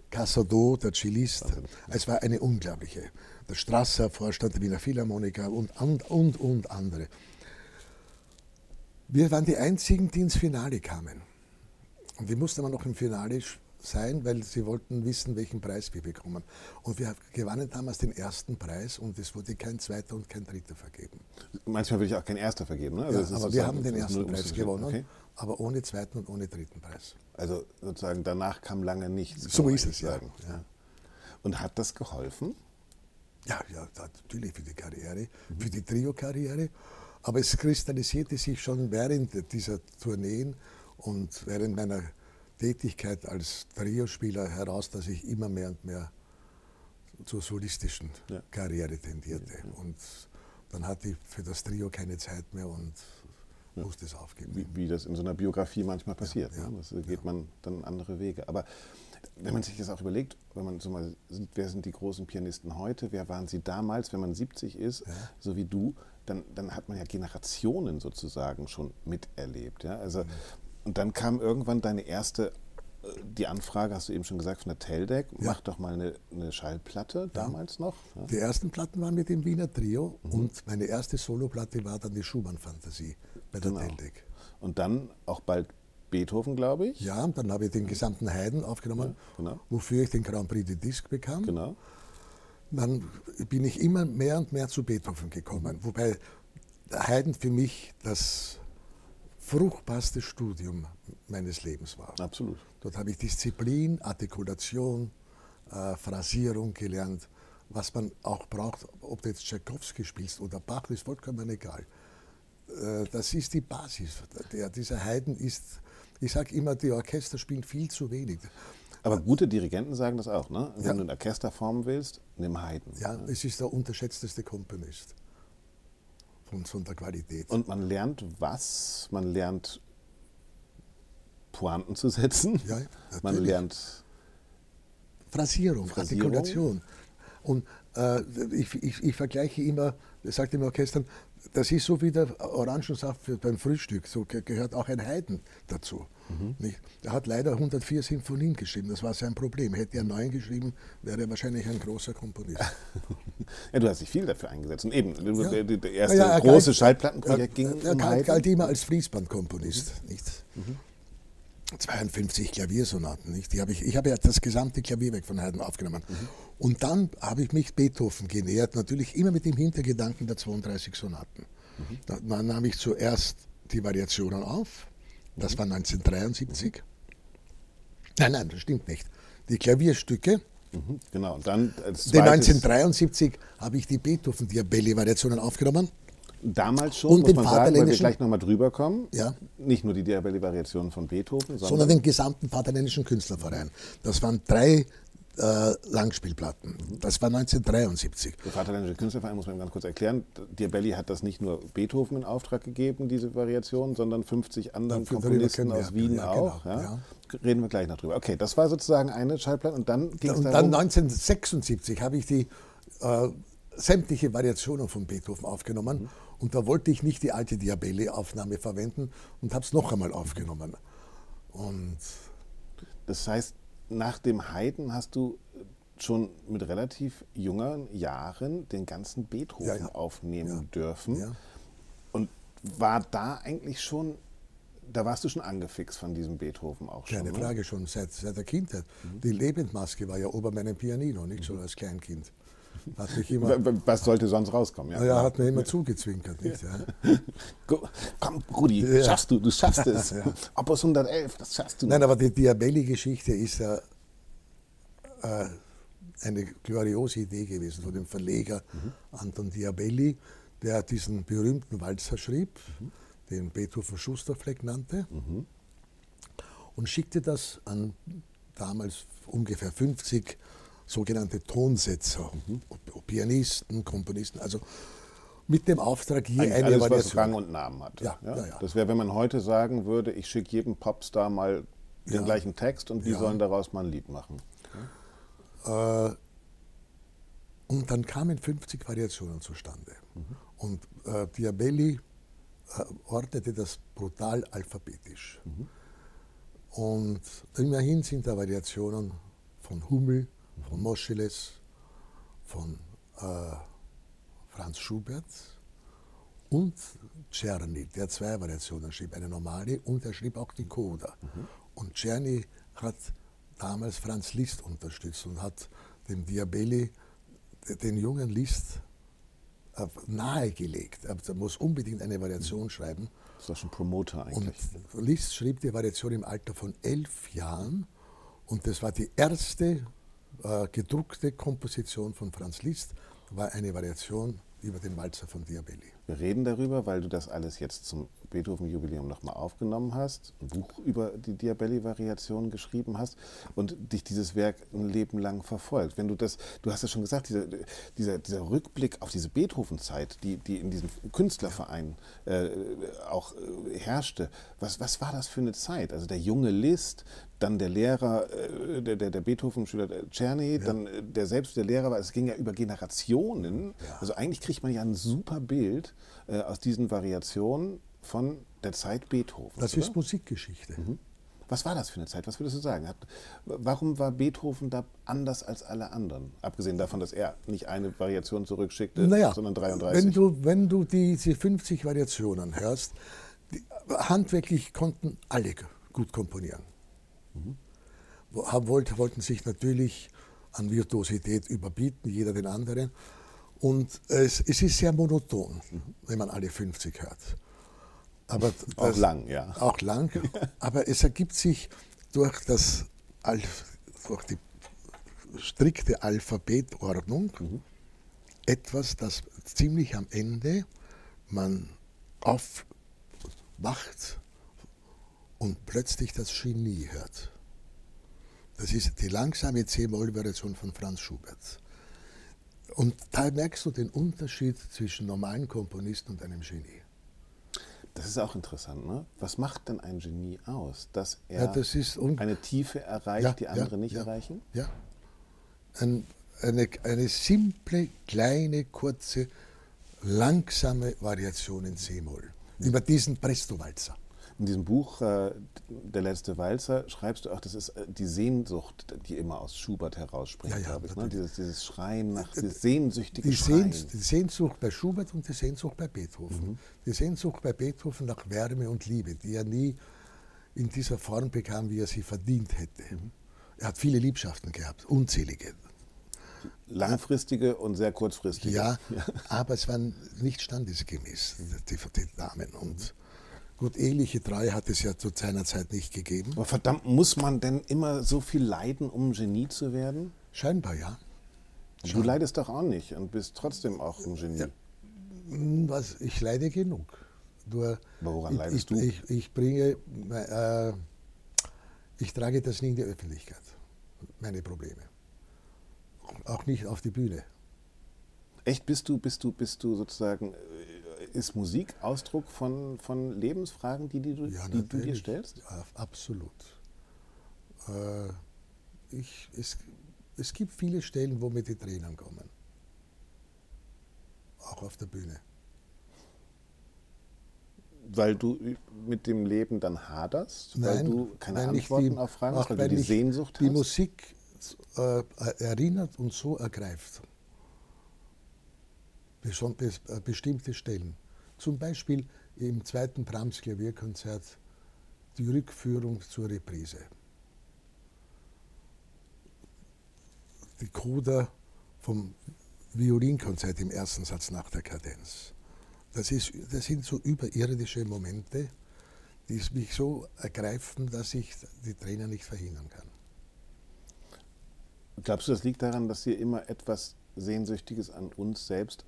Casado, der Cellist. Es war eine unglaubliche. Der Strasser, Vorstand der Wiener Philharmoniker und, und, und, und andere. Wir waren die einzigen, die ins Finale kamen. Und wir mussten aber noch im Finale sein, weil sie wollten wissen, welchen Preis wir bekommen. Und wir gewannen damals den ersten Preis und es wurde kein zweiter und kein dritter vergeben. Manchmal würde ich auch kein Erster vergeben. Ne? Also Ja, aber wir haben den ersten Preis gewonnen, Okay. aber ohne zweiten und ohne dritten Preis. Also sozusagen danach kam lange nichts. So ist es, ja. sagen. Und hat das geholfen? Ja, ja, natürlich für die Karriere, für die Trio-Karriere. Aber es kristallisierte sich schon während dieser Tourneen und während meiner Tätigkeit als Trio-Spieler heraus, dass ich immer mehr und mehr zur solistischen Ja. Karriere tendierte. Und dann hatte ich für das Trio keine Zeit mehr und musste es aufgeben. wie, wie das in so einer Biografie manchmal passiert. Ja, ne? Das geht man dann andere Wege. Aber wenn man sich das auch überlegt, wenn man so mal, sieht, wer sind die großen Pianisten heute, wer waren sie damals, wenn man 70 ist, so wie du, dann, dann hat man ja Generationen sozusagen schon miterlebt. Ja? Also, Und dann kam irgendwann deine erste, äh, die Anfrage, hast du eben schon gesagt, von der Teldec, Ja. mach doch mal eine, eine Schallplatte, damals noch. Ja? Die ersten Platten waren mit dem Wiener Trio und meine erste Soloplatte war dann die Schumann-Fantasie bei der Genau. Teldec. Und dann auch bald Beethoven, glaube ich. Ja, und dann habe ich den gesamten Haydn aufgenommen, genau. wofür ich den Grand Prix de Disque bekam. Genau. Dann bin ich immer mehr und mehr zu Beethoven gekommen, wobei der Haydn für mich das fruchtbarste Studium meines Lebens war. Absolut. Dort habe ich Disziplin, Artikulation, äh, Phrasierung gelernt, was man auch braucht, ob du jetzt Tchaikovsky spielst oder Bach, ist vollkommen egal. Äh, das ist die Basis. Der, dieser Haydn ist, ich sage immer, die Orchester spielen viel zu wenig. Aber gute Dirigenten sagen das auch, ne? Wenn ja. du ein Orchester formen willst, nimm Haydn. Ja, ja, es ist der unterschätzteste Komponist von, von der Qualität. Und man lernt was? Man lernt Pointen zu setzen. Ja, man lernt Phrasierung, Phrasierung, Artikulation. Und äh, ich, ich, ich, vergleiche immer, das sagt im Orchester, das ist so wie der Orangensaft beim Frühstück, so gehört auch ein Heiden dazu. Mhm. Er hat leider 104 Sinfonien geschrieben, das war sein Problem. Hätte er neun geschrieben, wäre er wahrscheinlich ein großer Komponist. ja, du hast dich viel dafür eingesetzt. Und eben, ja. das erste ja, große galt, Schallplattenprojekt ging er, er um galt, galt, immer als Fließbandkomponist. Mhm. Nicht? Mhm. 52 Klaviersonaten. Nicht? Die hab ich, ich habe ja das gesamte Klavierwerk von Haydn aufgenommen. Mhm. Und dann habe ich mich Beethoven genähert, natürlich immer mit dem Hintergedanken der 32 Sonaten. Mhm. Da nahm ich zuerst die Variationen auf, das war 1973. Nein, nein, das stimmt nicht. Die Klavierstücke. Mhm, genau, dann als 1973 habe ich die Beethoven-Diabelli-Variationen aufgenommen. Damals schon, und muss man sagen, weil wir gleich nochmal drüber kommen. Ja. Nicht nur die Diabelli-Variationen von Beethoven, sondern, sondern den gesamten Vaterländischen Künstlerverein. Das waren drei äh, Langspielplatten. Das war 1973. Der Vaterländische Künstlerverein muss man ganz kurz erklären. Diabelli hat das nicht nur Beethoven in Auftrag gegeben, diese Variation, sondern 50 anderen ja, Komponisten aus Wien ja, auch. Genau, ja. Reden wir gleich noch drüber. Okay, das war sozusagen eine Schallplatte und dann ging es Und dann 1976 habe ich die äh, sämtliche Variationen von Beethoven aufgenommen mhm. Und da wollte ich nicht die alte Diabelli-Aufnahme verwenden und habe es noch einmal aufgenommen. Und das heißt, nach dem Haydn hast du schon mit relativ jungen Jahren den ganzen Beethoven ja, ja. aufnehmen ja. dürfen. Und war da eigentlich schon, da warst du schon angefixt von diesem Beethoven auch schon? Keine ne? Frage, schon seit, seit der Kindheit. Mhm. Die Lebendmaske war ja ober meinem Pianino, nicht mhm. schon als Kleinkind. Immer, Was sollte sonst rauskommen? Ja, ja hat mir immer zugezwinkert. Nicht, ja. Komm, Rudi, schaffst du, du schaffst es. ja. Opus 111, das schaffst du. Nein, aber die Diabelli-Geschichte ist ja äh, eine gloriose Idee gewesen von dem Verleger mhm. Anton Diabelli, der diesen berühmten Walzer schrieb, mhm. den Beethoven Schusterfleck nannte, mhm. und schickte das an damals ungefähr 50 sogenannte Tonsetzer, mhm. Pianisten, Komponisten, also mit dem Auftrag hier Eigentlich eine alles, Variation. was Rang und Namen hat. Ja, ja? Ja, das wäre, wenn man heute sagen würde, ich schicke jedem Popstar mal den gleichen Text und die sollen daraus mal ein Lied machen. Äh, und dann kamen 50 Variationen zustande. Mhm. Und äh, Diabelli äh, ordnete das brutal alphabetisch. Mhm. Und immerhin sind da Variationen von Hummel, von Moscheles, von äh, Franz Schubert und Czerny, der zwei Variationen schrieb, eine normale und er schrieb auch die Coda. Mhm. Und Czerny hat damals Franz Liszt unterstützt und hat dem Diabelli den jungen Liszt äh, nahegelegt. Er muss unbedingt eine Variation schreiben. Das war schon Promoter eigentlich. Und Liszt schrieb die Variation im Alter von elf Jahren und das war die erste äh, gedruckte Komposition von Franz Liszt, war eine Variation über den Walzer von Diabelli. Wir reden darüber, weil du das alles jetzt zum Beethoven-Jubiläum nochmal aufgenommen hast, ein Buch über die Diabelli-Variation geschrieben hast und dich dieses Werk ein Leben lang verfolgt. Wenn du das, du hast ja schon gesagt, dieser, dieser, dieser Rückblick auf diese Beethoven-Zeit, die, die in diesem Künstlerverein äh, auch äh, herrschte, was, was war das für eine Zeit? Also der junge Liszt, dann der Lehrer, äh, der, der, der Beethoven-Schüler Czerny, ja. dann äh, der selbst der Lehrer war. Es ging ja über Generationen. Ja. Also eigentlich kriegt man ja ein super Bild äh, aus diesen Variationen von der Zeit Beethoven. Das oder? ist Musikgeschichte. Mhm. Was war das für eine Zeit? Was würdest du sagen? Hat, warum war Beethoven da anders als alle anderen? Abgesehen davon, dass er nicht eine Variation zurückschickte, naja, sondern 33. Wenn du, wenn du diese 50 Variationen hörst, die, handwerklich konnten alle gut komponieren. Mhm. wollten sich natürlich an Virtuosität überbieten, jeder den anderen. Und es, es ist sehr monoton, mhm. wenn man alle 50 hört. Aber das, auch lang, ja. Auch lang. aber es ergibt sich durch, das, durch die strikte Alphabetordnung etwas, das ziemlich am Ende man aufwacht und plötzlich das Genie hört. Das ist die langsame C-Moll-Variation von Franz Schubert. Und da merkst du den Unterschied zwischen normalen Komponisten und einem Genie. Das ist auch interessant, ne? Was macht denn ein Genie aus? Dass er Ja, eine Tiefe erreicht, Ja, die andere ja, nicht erreichen? Ja. Ein, eine, eine simple, kleine, kurze, langsame Variation in C-Moll. Über diesen Presto-Walzer. In diesem Buch äh, Der letzte Walzer schreibst du auch, das ist äh, die Sehnsucht, die immer aus Schubert herausspringt, Ja, ja, glaube ich. Ne? Dieses, dieses Schreien nach, dieses sehnsüchtige Die, Schreien. Sehns, die Sehnsucht bei Schubert und die Sehnsucht bei Beethoven. Die Sehnsucht bei Beethoven nach Wärme und Liebe, die er nie in dieser Form bekam, wie er sie verdient hätte. Er hat viele Liebschaften gehabt, unzählige. Langfristige und sehr kurzfristige. Ja, aber es waren nicht standesgemäß, die, die Damen. Und gut, eheliche Treue hat es ja zu seiner Zeit nicht gegeben. Aber verdammt, muss man denn immer so viel leiden, um Genie zu werden? Scheinbar ja. Du leidest doch auch nicht und bist trotzdem auch ein Genie. Ja. Hm, Was, ich leide genug. Nur woran ich, leidest ich, du? Ich, ich bringe, äh, ich trage das nie in die Öffentlichkeit, meine Probleme. Auch nicht auf die Bühne. Echt, bist du, bist du, bist du sozusagen, äh, ist Musik Ausdruck von, von Lebensfragen, die, die, du, Ja, die du dir stellst? Absolut. Äh, ich, es, es gibt viele Stellen, wo mir die Tränen kommen. Auch auf der Bühne. Weil du mit dem Leben dann haderst? weil du keine weil Antworten die- auf Fragen hast, weil, du die Sehnsucht die hast? Musik äh, erinnert und so ergreift. Äh, Bestimmte Stellen. Zum Beispiel im zweiten Brahms Klavierkonzert die Rückführung zur Reprise. Die Coda vom Violinkonzert im ersten Satz nach der Kadenz. Das, ist, das sind so überirdische Momente, die mich so ergreifen, dass ich die Tränen nicht verhindern kann. Glaubst du, das liegt daran, dass wir immer etwas Sehnsüchtiges an uns selbst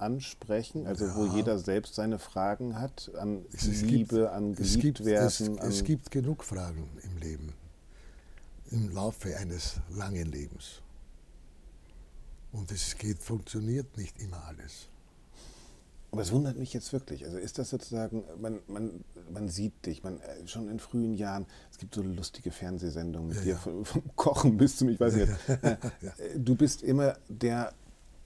ansprechen? Also wo Ja. jeder selbst seine Fragen hat, an Es- es Liebe, gibt- an geliebt werden? Es, es gibt genug Fragen im Leben, im Laufe eines langen Lebens. Und es geht, funktioniert nicht immer alles. Aber es wundert mich jetzt wirklich. Also ist das sozusagen, man, man, man sieht dich, man, äh, schon in frühen Jahren, es gibt so lustige Fernsehsendungen mit Ja, dir, ja. Vom, Kochen bis zum, ich weiß nicht, äh, Ja. äh, du bist immer der,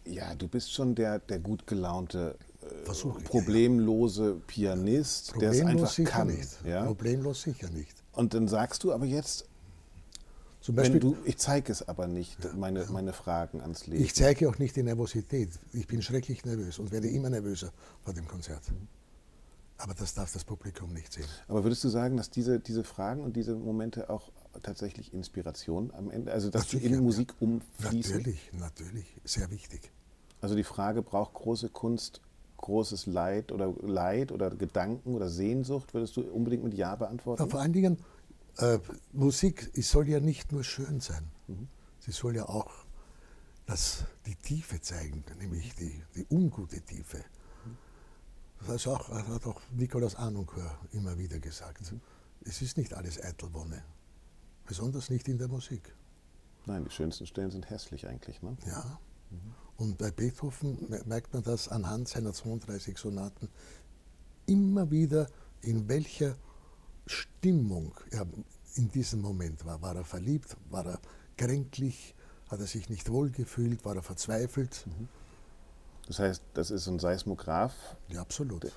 ja, du bist schon der, der gut gelaunte, äh, problemlose Pianist, der es einfach Problemlos sicher kann. nicht. Ja? Problemlos sicher nicht. Und dann sagst du aber jetzt, Zum wenn Beispiel, du, ich zeige es aber nicht, meine, meine Fragen ans Leben. ich zeige auch nicht die Nervosität. Ich bin schrecklich nervös und werde immer nervöser vor dem Konzert. Aber das darf das Publikum nicht sehen. Aber würdest du sagen, dass diese, diese Fragen und diese Momente auch tatsächlich Inspiration am Ende, also dass Natürlich, die in. Musik umfließen? Natürlich, natürlich, sehr wichtig. Also die Frage, braucht große Kunst großes Leid oder Leid oder Gedanken oder Sehnsucht, würdest du unbedingt mit Ja beantworten? Ja, vor allen Dingen, äh, Musik soll ja nicht nur schön sein. Sie soll ja auch das, die Tiefe zeigen, nämlich die, die ungute Tiefe. Das ist auch, hat auch Nikolaus Ahnunker immer wieder gesagt. Es ist nicht alles Eitelwonne, besonders nicht in der Musik. Nein, die schönsten Stellen sind hässlich eigentlich. Ne? Ja. Und bei Beethoven me- merkt man das anhand seiner 32 Sonaten immer wieder, in welcher Stimmung er in diesem Moment war. War er verliebt? War er kränklich? Hat er sich nicht wohlgefühlt? War er verzweifelt? Das heißt, das ist so ein Seismograph. Ja, absolut.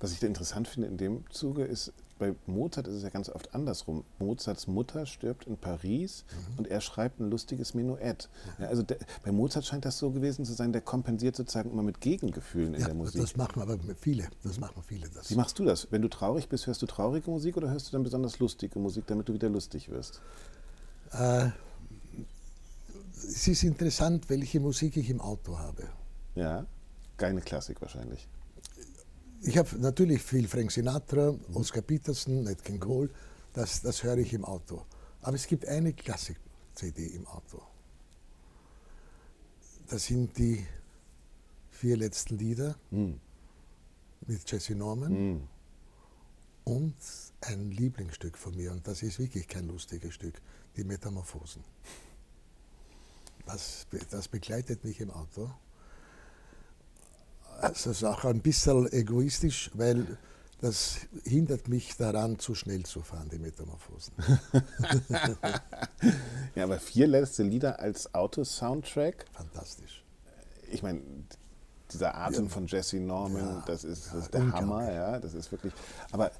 Was ich da interessant finde in dem Zuge ist, bei Mozart ist es ja ganz oft andersrum. Mozarts Mutter stirbt in Paris Mhm. und er schreibt ein lustiges Menuett. Ja, also der, bei Mozart scheint das so gewesen zu sein, der kompensiert sozusagen immer mit Gegengefühlen in Ja, der Musik. das machen aber viele. Das machen viele. Das. Wie machst du das? Wenn du traurig bist, hörst du traurige Musik oder hörst du dann besonders lustige Musik, damit du wieder lustig wirst? Äh, es ist interessant, welche Musik ich im Auto habe. Ja, keine Klassik wahrscheinlich. Ich habe natürlich viel Frank Sinatra, Oscar Peterson, Nat King Cole, das, das höre ich im Auto. Aber es gibt eine Klassik-CD im Auto. das sind die vier letzten Lieder Hm. mit Jesse Norman und ein Lieblingsstück von mir, und das ist wirklich kein lustiges Stück, die Metamorphosen. Das, das begleitet mich im Auto. Also es ist auch ein bisschen egoistisch, weil das hindert mich daran, zu schnell zu fahren, die Metamorphosen. Ja, aber vier letzte Lieder als Auto-Soundtrack, Fantastisch. ich meine, dieser Atem Ja. von Jesse Norman, Ja, das ist, ja, das ist der unglaublich. Hammer, ja, das ist wirklich. Aber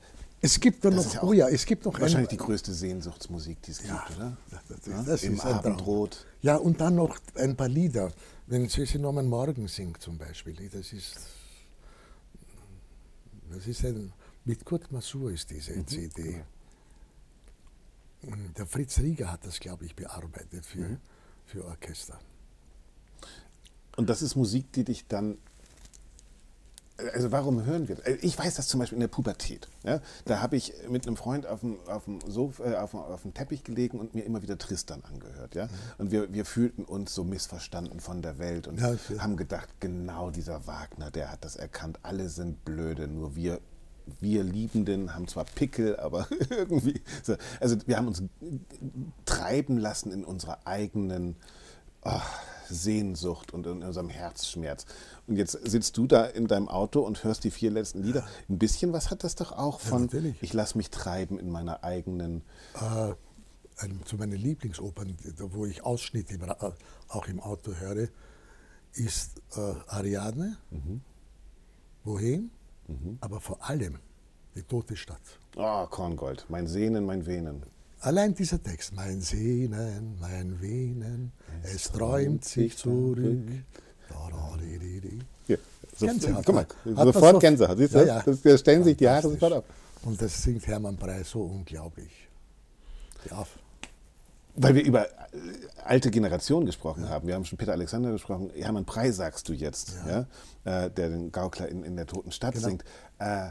Es gibt dann Das noch, ja oh ja, es gibt noch wahrscheinlich die ein, größte Sehnsuchtsmusik, die es Ja, gibt, oder? das- das- Ja? das Im ist. Abendrot. Ja, und dann noch ein paar Lieder. Wenn Jesse Norman Morgen singt zum Beispiel, das ist, das ist ein, mit Kurt Masur ist diese Mhm, CD. genau. Und der Fritz Rieger hat das, glaube ich, bearbeitet für, Mhm. für Orchester. Und das ist Musik, die dich dann. Also warum hören wir? das? Ich weiß das zum Beispiel in der Pubertät. Ja? Da habe ich mit einem Freund auf dem, auf, dem Sof, äh, auf, dem, auf dem Teppich gelegen und mir immer wieder Tristan angehört. Ja? Und wir, wir fühlten uns so missverstanden von der Welt und Ja, ja. haben gedacht, genau dieser Wagner, der hat das erkannt. Alle sind blöde, nur wir, wir Liebenden haben zwar Pickel, aber irgendwie. So. Also wir haben uns treiben lassen in unserer eigenen oh, Sehnsucht und in unserem Herzschmerz. Und jetzt sitzt du da in deinem Auto und hörst die vier letzten Lieder. Ein bisschen was hat das doch auch von, natürlich. ich lasse mich treiben in meiner eigenen. Äh, zu meinen Lieblingsopern, wo ich Ausschnitte im, äh, auch im Auto höre, ist äh, Ariadne, Bohem, aber vor allem die Tote Stadt. Oh, Korngold, mein Sehnen, mein Venen. Allein dieser Text, mein Sehnen, mein Venen, es träumt sich zurück. Hier, so, Gänsehaut. guck mal, man sofort so- Gänsehaut. Siehst du? Ja, ja. Das, da stellen sich die Haare sofort ab. Und das singt Hermann Prey so unglaublich. Ja, Weil wir über äh, alte Generationen gesprochen haben. Wir haben schon Peter Alexander gesprochen. Hermann Prey sagst du jetzt, ja. Äh, der den Gaukler in, in der Toten Stadt Genau. singt. Äh,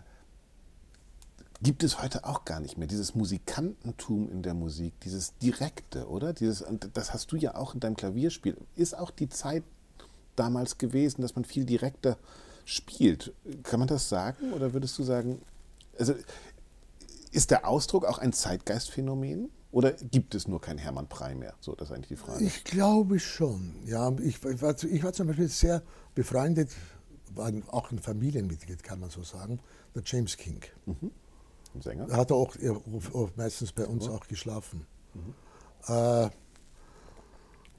gibt es heute auch gar nicht mehr. Dieses Musikantentum in der Musik, dieses Direkte, oder? Dieses, das hast du ja auch in deinem Klavierspiel. Ist auch die Zeit damals gewesen, dass man viel direkter spielt. Kann man das sagen? Oder würdest du sagen, also ist der Ausdruck auch ein Zeitgeistphänomen? Oder gibt es nur kein Hermann Prey mehr? So, das ist eigentlich die Frage. Ich glaube schon. Ja, ich, ich, war, ich war zum Beispiel sehr befreundet, war auch ein Familienmitglied, kann man so sagen, der James King. Ein Sänger? Hat er auch, er, meistens bei uns auch geschlafen. Äh,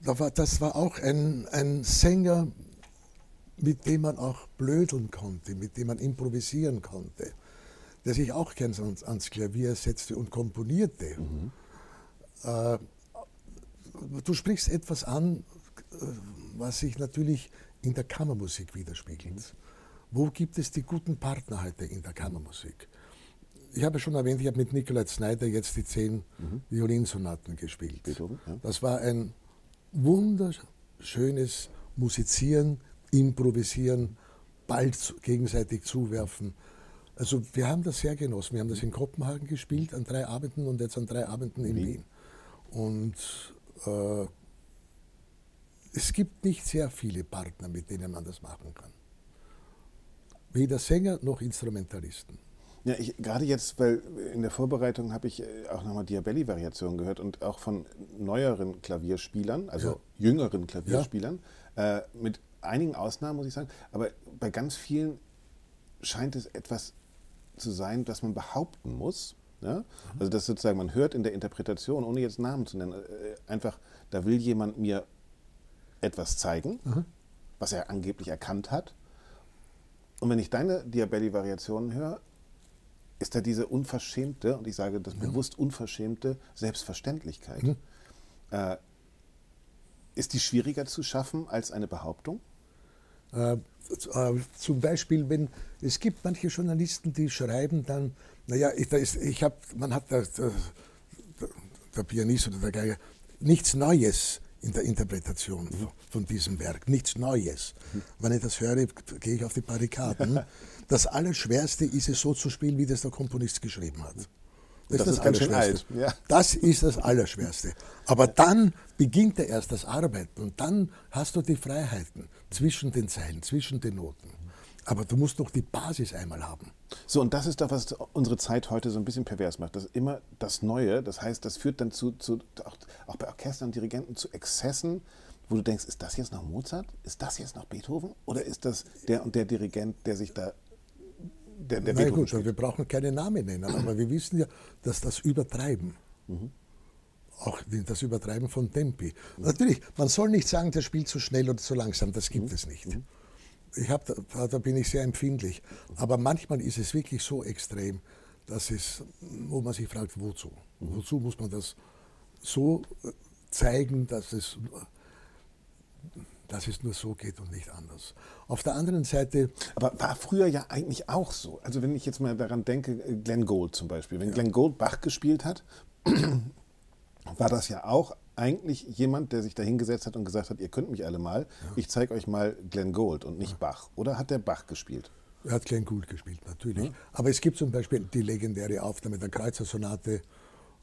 da war, das war auch ein, ein Sänger, mit dem man auch blödeln konnte, mit dem man improvisieren konnte, der sich auch gern ans, ans Klavier setzte und komponierte. Äh, du sprichst etwas an, äh, was sich natürlich in der Kammermusik widerspiegelt. Wo gibt es die guten Partner heute in der Kammermusik? Ich habe schon erwähnt, ich habe mit Nikolai Snyder jetzt die zehn Violinsonaten gespielt. Beethoven, ja. Das war ein wunderschönes Musizieren, Improvisieren, Ball zu- gegenseitig zuwerfen. Also wir haben das sehr genossen. Wir haben das in Kopenhagen gespielt an drei Abenden und jetzt an drei Abenden in Wien. Und äh, es gibt nicht sehr viele Partner, mit denen man das machen kann. Weder Sänger noch Instrumentalisten. Ja, ich, gerade jetzt, weil in der Vorbereitung habe ich äh, auch nochmal Diabelli-Variationen gehört und auch von neueren Klavierspielern, also Ja. jüngeren Klavierspielern, äh, mit einigen Ausnahmen muss ich sagen, aber bei ganz vielen scheint es etwas zu sein, das man behaupten muss. Ja? Also das sozusagen, man hört in der Interpretation, ohne jetzt Namen zu nennen, äh, einfach, da will jemand mir etwas zeigen, was er angeblich erkannt hat. Und wenn ich deine Diabelli-Variationen höre, ist da diese unverschämte, und ich sage das bewusst unverschämte Selbstverständlichkeit. Äh, ist die schwieriger zu schaffen als eine Behauptung? Äh, äh, zum Beispiel, wenn es gibt manche Journalisten, die schreiben dann, naja, ich, da ist, ich hab, man hat da, der, der Pianist oder der Geiger nichts Neues in der Interpretation von, von diesem Werk, nichts Neues. Wenn ich das höre, gehe ich auf die Barrikaden. Das Allerschwerste ist es so zu spielen, wie das der Komponist geschrieben hat. Das, Das ist ist das, schön Allerschwerste. ja. Das ist das Allerschwerste. Aber dann beginnt ja erst das Arbeiten und dann hast du die Freiheiten zwischen den Zeilen, zwischen den Noten. Aber du musst doch die Basis einmal haben. So, und das ist doch, was unsere Zeit heute so ein bisschen pervers macht. Das ist immer das Neue. Das heißt, das führt dann zu, zu auch, auch bei Orchestern, Dirigenten, zu Exzessen, wo du denkst, ist das jetzt noch Mozart? Ist das jetzt noch Beethoven? Oder ist das der und der Dirigent, der sich da, der, der Na Beethoven gut, wir brauchen keine Namen nennen, aber wir wissen ja, dass das Übertreiben, auch die- das Übertreiben von Tempi. Natürlich, man soll nicht sagen, der spielt zu schnell oder zu langsam, das gibt es nicht. Ich hab, da, da bin ich sehr empfindlich. Aber manchmal ist es wirklich so extrem, dass es, wo man sich fragt, wozu? Wozu muss man das so äh, zeigen, dass es, dass es nur so geht und nicht anders? Auf der anderen Seite, Aber war früher ja eigentlich auch so. Also wenn ich jetzt mal daran denke, äh, Glenn Gould zum Beispiel. Wenn Glenn Gould Bach gespielt hat, war das ja auch eigentlich jemand, der sich da hingesetzt hat und gesagt hat, ihr könnt mich alle mal, ich zeige euch mal Glenn Gould und nicht Bach. Oder hat der Bach gespielt? Er hat Glenn Gould gespielt, natürlich. Aber es gibt zum Beispiel die legendäre Aufnahme der Kreuzersonate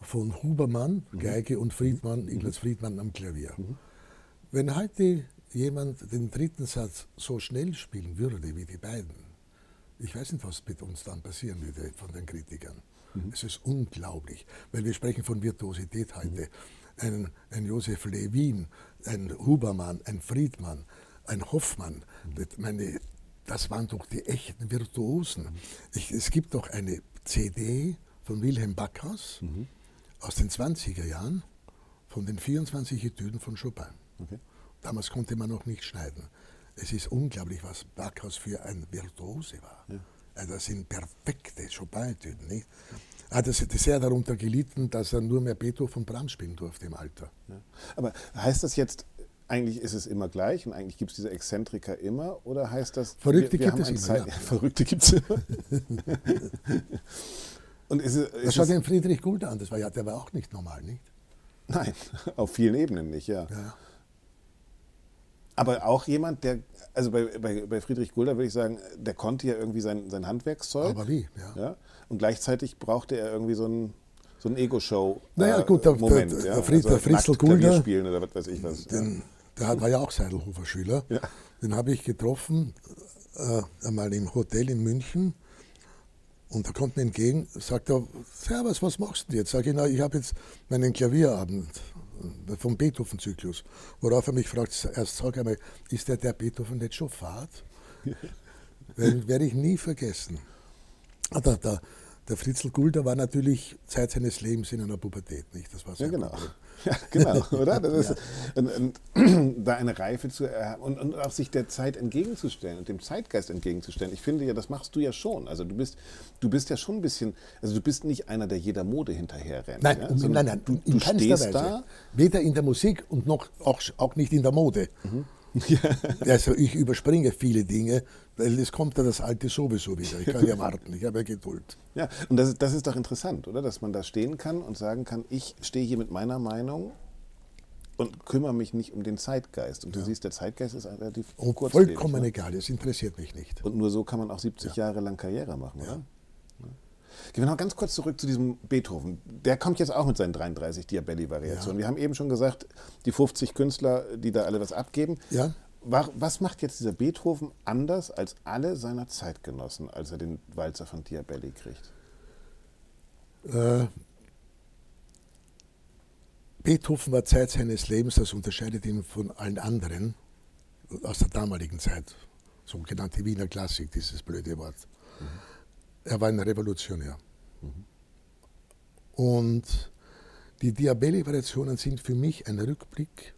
von Hubermann, Geige und Friedmann, Ignaz Friedmann am Klavier. Wenn heute jemand den dritten Satz so schnell spielen würde wie die beiden, ich weiß nicht, was mit uns dann passieren würde von den Kritikern. Es ist unglaublich, weil wir sprechen von Virtuosität heute. Ein, ein Josef Levin, ein Hubermann, ein Friedmann, ein Hoffmann, das, meine, das waren doch die echten Virtuosen. Ich, es gibt doch eine CD von Wilhelm Backhaus aus den 20er Jahren von den 24 Etüden von Chopin. Okay. Damals konnte man noch nicht schneiden. Es ist unglaublich, was Backhaus für ein Virtuose war. Also das sind perfekte Chopin-Etüden, nicht? Er hat das- sehr darunter gelitten, dass er nur mehr Beethoven und Brahms spielen durfte im Alter. Ja. Aber heißt das jetzt, eigentlich ist es immer gleich und eigentlich gibt es diese Exzentriker immer? Oder heißt das, Verrückte gibt haben es ein immer, Zeit- ja. Verrückte gibt es immer. und ist es, Das ist schau es, den Friedrich Gould an, das war ja, der war auch nicht normal, nicht? nein, auf vielen Ebenen nicht, ja. Ja. Aber auch jemand, der, also bei, bei, bei Friedrich Gulda würde ich sagen, der konnte ja irgendwie sein, sein Handwerkszeug. Aber wie, ja. ja. Und gleichzeitig brauchte er irgendwie so ein so ein Ego-Show. Naja, äh, gut, der- Moment, der- ja. der Fried- der nackt Klavier Gulda, spielen oder was weiß ich was. Den, der war ja auch Seidelhofer Schüler. Ja. Den habe ich getroffen, äh, einmal im Hotel in München. Und er kommt mir entgegen, sagt er, Servus, was machst du jetzt? Sag ich, na, ich habe jetzt meinen Klavierabend vom Beethoven-Zyklus. Worauf er mich fragt, erst sag einmal, ist der, der Beethoven nicht schon fad? Werde ich nie vergessen. Ah, Der, der, Fritzl Gulder war natürlich Zeit seines Lebens in einer Pubertät, nicht? Das war Ja, genau. Problem. Ja, genau, oder? Das ist, und, und, da eine Reife zu erhaben und, und auch sich der Zeit entgegenzustellen und dem Zeitgeist entgegenzustellen. Ich finde ja, das machst du ja schon. Also du bist, du bist ja schon ein bisschen, also du bist nicht einer, der jeder Mode hinterher rennt. Nein, ja? nein, nein, du, du stehst Weise. da. Weder in der Musik und noch auch, auch nicht in der Mode. Also ich überspringe viele Dinge, weil es kommt ja das Alte sowieso wieder. Ich kann ja warten, ich habe ja Geduld. Ja, und das, ist- das ist doch interessant, oder? Dass man da stehen kann und sagen kann, ich stehe hier mit meiner Meinung und kümmere mich nicht um den Zeitgeist. Und du siehst, der Zeitgeist ist relativ kurzlebig, vollkommen ne? egal, es interessiert mich nicht. Und nur so kann man auch 70 Jahre lang Karriere machen, oder? Ja. Gehen wir noch ganz kurz zurück zu diesem Beethoven. Der kommt jetzt auch mit seinen 33 Diabelli-Variationen. Wir haben eben schon gesagt, die 50 Künstler, die da alle was abgeben. Ja. Wa- Was macht jetzt dieser Beethoven anders als alle seiner Zeitgenossen, als er den Walzer von Diabelli kriegt? Äh, Beethoven war Zeit seines Lebens, das unterscheidet ihn von allen anderen aus der damaligen Zeit. Sogenannte Wiener Klassik, dieses blöde Wort. Er war ein Revolutionär. Und die Diabelli-Variationen sind für mich ein Rückblick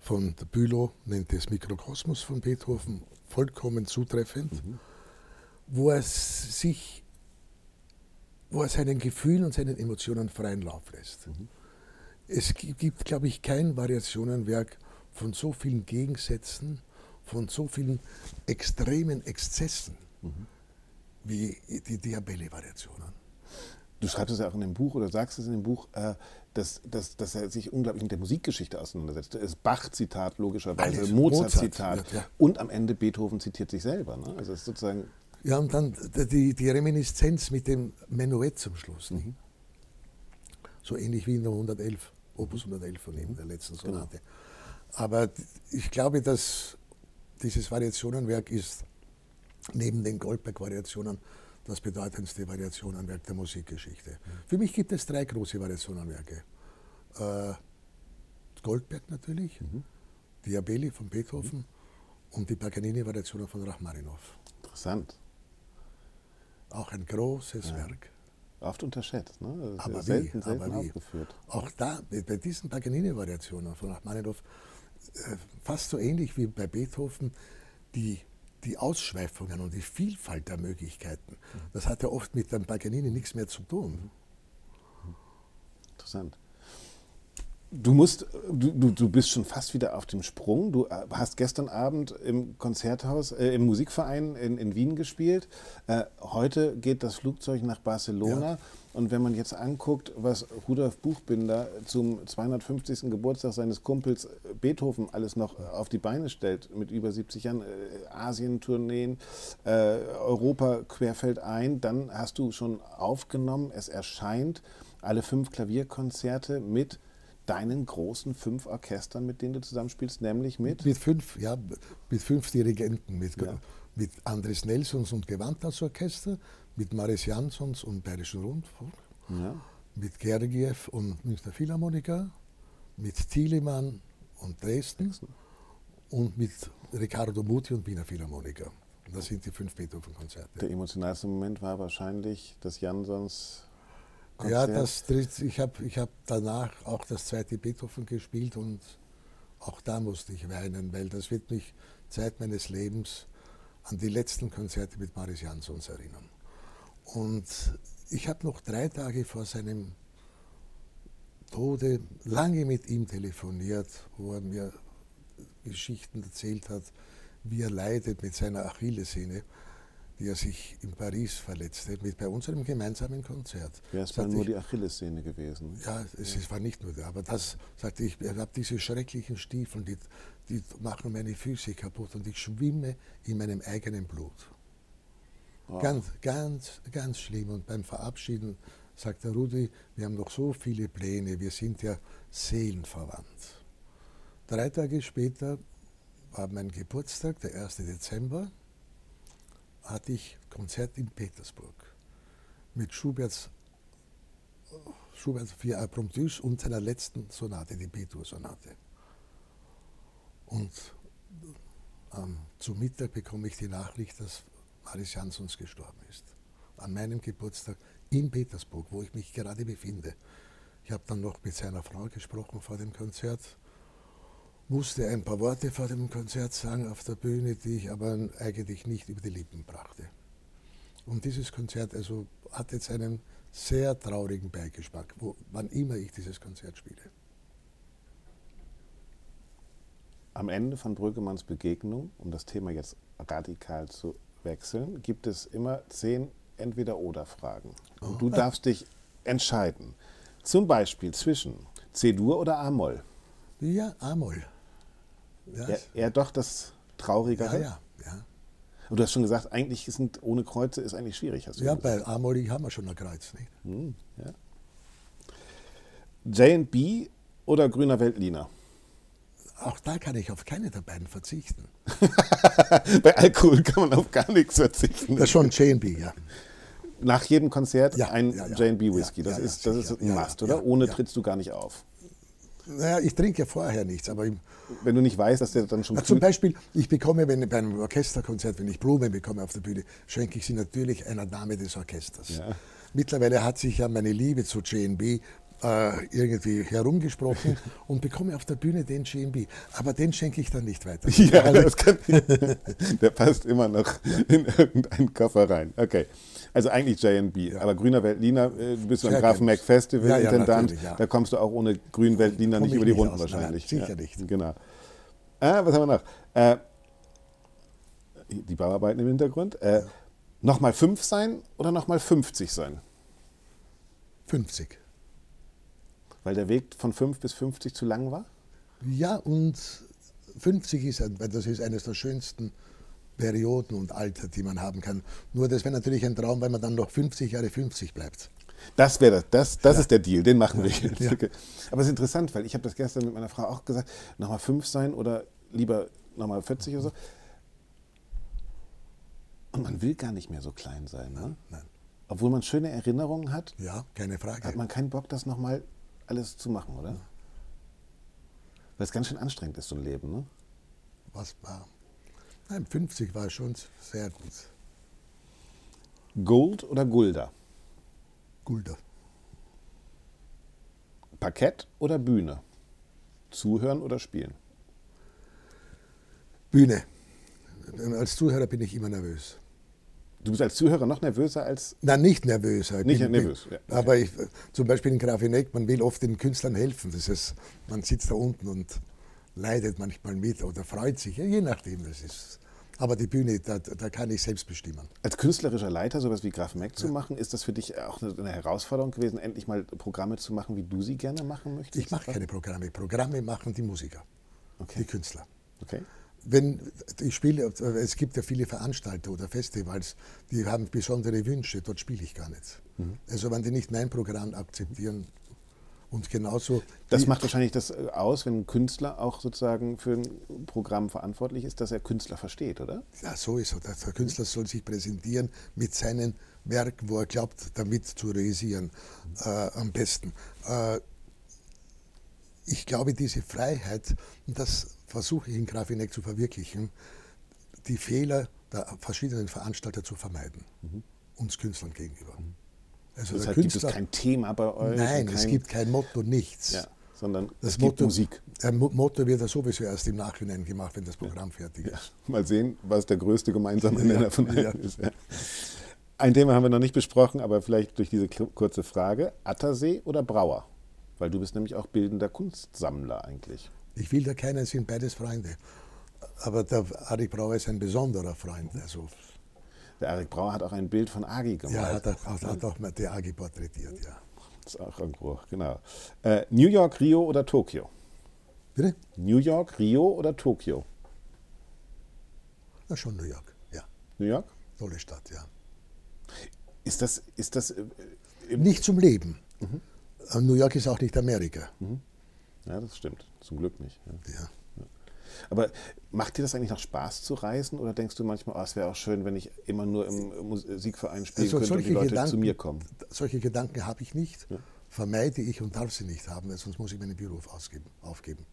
von der Bülow, nennt es Mikrokosmos von Beethoven, vollkommen zutreffend, wo er sich wo er seinen Gefühlen und seinen Emotionen freien Lauf lässt. Es gi- gibt, glaube ich, kein Variationenwerk von so vielen Gegensätzen, von so vielen extremen Exzessen wie die Diabelli-Variationen. Du schreibst es ja auch in dem Buch oder sagst es in dem Buch, äh, dass, dass, dass er sich unglaublich mit der Musikgeschichte auseinandersetzt. Es ist Bach-Zitat logischerweise. Mozart-Zitat Mozart, ja, ja. und am Ende Beethoven zitiert sich selber. Ne? Also es ist sozusagen Ja, und dann die, die Reminiszenz mit dem Menuett zum Schluss. Mhm. So ähnlich wie in der 111, Opus 111 von ihm, der letzten genau. Sonate. Genau. Aber ich glaube, dass dieses Variationenwerk ist neben den Goldberg-Variationen das bedeutendste Variationenwerk der Musikgeschichte. Mhm. Für mich gibt es drei große Variationenwerke. Äh, Goldberg natürlich, mhm. Diabelli von Beethoven mhm. und die Paganini-Variationen von Rachmaninoff. Interessant. Auch ein großes ja. Werk. Oft unterschätzt, ne? aber selten, wie, selten aber aufgeführt. Auch da, bei diesen Paganini-Variationen von Rachmaninoff, äh, fast so ähnlich wie bei Beethoven, die, die Ausschweifungen und die Vielfalt der Möglichkeiten, das hat ja oft mit dem Paganini nichts mehr zu tun. Interessant. Du musst, du, du, bist schon fast wieder auf dem Sprung. Du äh, hast gestern Abend im Konzerthaus, äh, im Musikverein in, in Wien gespielt. Äh, heute geht das Flugzeug nach Barcelona. Ja. Und wenn man jetzt anguckt, was Rudolf Buchbinder zum 250. Geburtstag seines Kumpels Beethoven alles noch auf die Beine stellt, mit über 70 Jahren, äh, Asien-Tourneen, äh, Europa querfeld ein, dann hast du schon aufgenommen, es erscheint, alle fünf Klavierkonzerte mit deinen großen fünf Orchestern, mit denen du zusammenspielst, nämlich mit? Mit fünf, ja, mit fünf Dirigenten, mit, ja. Mit Andres Nelsons und Gewandhaus Orchester, mit Maris Jansons und Bayerischen Rundfunk, ja. mit Gergiev und Münchner Philharmoniker, mit Thielemann und Dresden und mit Riccardo Muti und Wiener Philharmoniker. Das sind die fünf Beethoven-Konzerte. Der emotionalste Moment war wahrscheinlich das Jansons Konzert? Ja, das, ich habe ich hab danach auch das zweite Beethoven gespielt und auch da musste ich weinen, weil das wird mich Zeit meines Lebens an die letzten Konzerte mit Maris Jansons erinnern. Und ich habe noch drei Tage vor seinem Tode lange mit ihm telefoniert, wo er mir Geschichten erzählt hat, wie er leidet mit seiner Achillessehne die er sich in Paris verletzte, mit bei unserem gemeinsamen Konzert. Wäre es mal nur ich, die Achillessehne gewesen? Ja, es ja. war nicht nur der, aber das, sagte ich, ich habe diese schrecklichen Stiefel, die, die machen meine Füße kaputt und ich schwimme in meinem eigenen Blut. Wow. Ganz, ganz, ganz schlimm. Und beim Verabschieden sagt der Rudi, wir haben noch so viele Pläne, wir sind ja seelenverwandt. Drei Tage später war mein Geburtstag, der 1. Dezember hatte ich Konzert in Petersburg mit Schuberts, Schuberts Vier Impromptus und seiner letzten Sonate, die B-Dur-Sonate. Und ähm, zum Mittag bekomme ich die Nachricht, dass Maris Jansons gestorben ist. An meinem Geburtstag in Petersburg, wo ich mich gerade befinde. Ich habe dann noch mit seiner Frau gesprochen vor dem Konzert musste ein paar Worte vor dem Konzert sagen auf der Bühne, die ich aber eigentlich nicht über die Lippen brachte. Und dieses Konzert also hat jetzt einen sehr traurigen Beigeschmack, wo, wann immer ich dieses Konzert spiele. Am Ende von Brüggemanns Begegnung, um das Thema jetzt radikal zu wechseln, gibt es immer zehn Entweder-Oder-Fragen. Und oh. du darfst dich entscheiden. Zum Beispiel zwischen C-Dur oder A-Moll. Ja, A-Moll. Ja, eher doch das Traurigere. Ja, ja, ja. Und du hast schon gesagt, eigentlich sind ohne Kreuze ist eigentlich schwierig. Hast du ja, bei Amoli haben wir schon ein Kreuz, nicht? Hm, ja. J&B oder Grüner Weltliner? Auch da kann ich auf keine der beiden verzichten. bei Alkohol kann man auf gar nichts verzichten. Das ist schon J&B, ja. Nach jedem Konzert ja, ein ja, ja, J&B Whisky. das ist, das ist ein Must, oder? Ohne trittst du gar nicht auf. Naja, ich trinke ja vorher nichts, aber. Wenn du nicht weißt, dass der dann schon. Na, zum Beispiel, ich bekomme, wenn bei einem Orchesterkonzert, wenn ich Blumen bekomme auf der Bühne, schenke ich sie natürlich einer Dame des Orchesters. Ja. Mittlerweile hat sich ja meine Liebe zu JNB äh, irgendwie herumgesprochen und bekomme auf der Bühne den GMB. Aber den schenke ich dann nicht weiter. Ja, das kann, der passt immer noch in irgendeinen Koffer rein. Okay. Also eigentlich JNB, ja. aber Grüner Weltliner, äh, du bist beim Grafen Mac Festival ja, Intendant, ja, da kommst du auch ohne Grün Weltliner nicht über die Runden wahrscheinlich. Nein, sicher nicht. Genau. Äh, was haben wir noch? Äh, die Bauarbeiten im Hintergrund. Äh, nochmal fünf sein oder nochmal 50 sein? 50. Weil der Weg von 5 bis 50 zu lang war? Ja, und 50 ist, das ist eines der schönsten Perioden und Alter, die man haben kann. Nur das wäre natürlich ein Traum, weil man dann noch 50 Jahre 50 bleibt. Das wäre das, das, das Ja. ist der Deal, den machen wir jetzt. Ja. Okay. Aber es ist interessant, weil ich habe das gestern mit meiner Frau auch gesagt, nochmal fünf sein oder lieber nochmal 40 oder so. Und man will gar nicht mehr so klein sein. Ne? Nein. Obwohl man schöne Erinnerungen hat, Ja, keine Frage. hat man keinen Bock, das nochmal alles zu machen, oder? Weil es ganz schön anstrengend ist, so ein Leben. Ne? Was war? Nein, 50 war schon sehr gut. Gold oder Gulda? Gulder. Parkett oder Bühne? Zuhören oder spielen? Bühne. Als Zuhörer bin ich immer nervös. Du bist als Zuhörer noch nervöser als. Nein, nicht nervös. Ich Nicht bin- nervös, ja, okay. Aber ich, zum Beispiel in Grafineck, man will oft den Künstlern helfen. Das ist, man sitzt da unten und leidet manchmal mit oder freut sich, je nachdem das ist. Aber die Bühne, da, da kann ich selbst bestimmen. Als künstlerischer Leiter sowas wie Graf Mac zu machen, ist das für dich auch eine, eine Herausforderung gewesen, endlich mal Programme zu machen, wie du sie gerne machen möchtest? Ich mache keine Programme. Programme machen die Musiker, Okay. die Künstler. Okay. Wenn ich spiele, es gibt ja viele Veranstalter oder Festivals, die haben besondere Wünsche, dort spiele ich gar nicht. Mhm. Also wenn die nicht mein Programm akzeptieren und genauso. Das macht wahrscheinlich das äh, aus, wenn ein Künstler auch sozusagen für ein Programm verantwortlich ist, dass er Künstler versteht, oder? Ja, so ist es. Der Künstler soll sich präsentieren mit seinem Werk, wo er glaubt, damit zu realisieren, äh, am besten. Äh, ich glaube, diese Freiheit, das versuche ich in Grafineck zu verwirklichen, die Fehler der verschiedenen Veranstalter zu vermeiden, uns Künstlern gegenüber. Also Deshalb der gibt es Künstler, kein Thema bei euch. nein, kein, es gibt kein Motto, nichts. Ja, sondern Das es gibt Motto, Musik. Mo- Motto wird ja sowieso erst im Nachhinein gemacht, wenn das Programm fertig Ja. ist. Mal sehen, was der größte gemeinsame Nenner von allen Ja. ist. Ja. Ein Thema haben wir noch nicht besprochen, aber vielleicht durch diese kurze Frage. Attersee oder Brauer? Weil du bist nämlich auch bildender Kunstsammler eigentlich. Ich will da keinen, sind beides Freunde. Aber der Arik Brauer ist ein besonderer Freund. Also, Der Erik Brauer hat auch ein Bild von Agi gemalt. ja, hat, er, hat, auch mal der Agi porträtiert, ja. Das ist auch irgendwo, genau. Äh, New York, Rio oder Tokio? Bitte? New York, Rio oder Tokio? Na, schon New York, ja. New York? Tolle Stadt, ja. Ist das, ist das äh, im, Nicht zum Leben. Aber New York ist auch nicht Amerika. Ja, das stimmt. Zum Glück nicht. Ja. Ja. Aber macht dir das eigentlich noch Spaß zu reisen oder denkst du manchmal, oh, es wäre auch schön, wenn ich immer nur im Musikverein spielen Also könnte und die solche Leute Gedanken, zu mir kommen? solche Gedanken habe ich nicht, vermeide ich und darf sie nicht haben, weil sonst muss ich meinen Beruf ausgeben, aufgeben.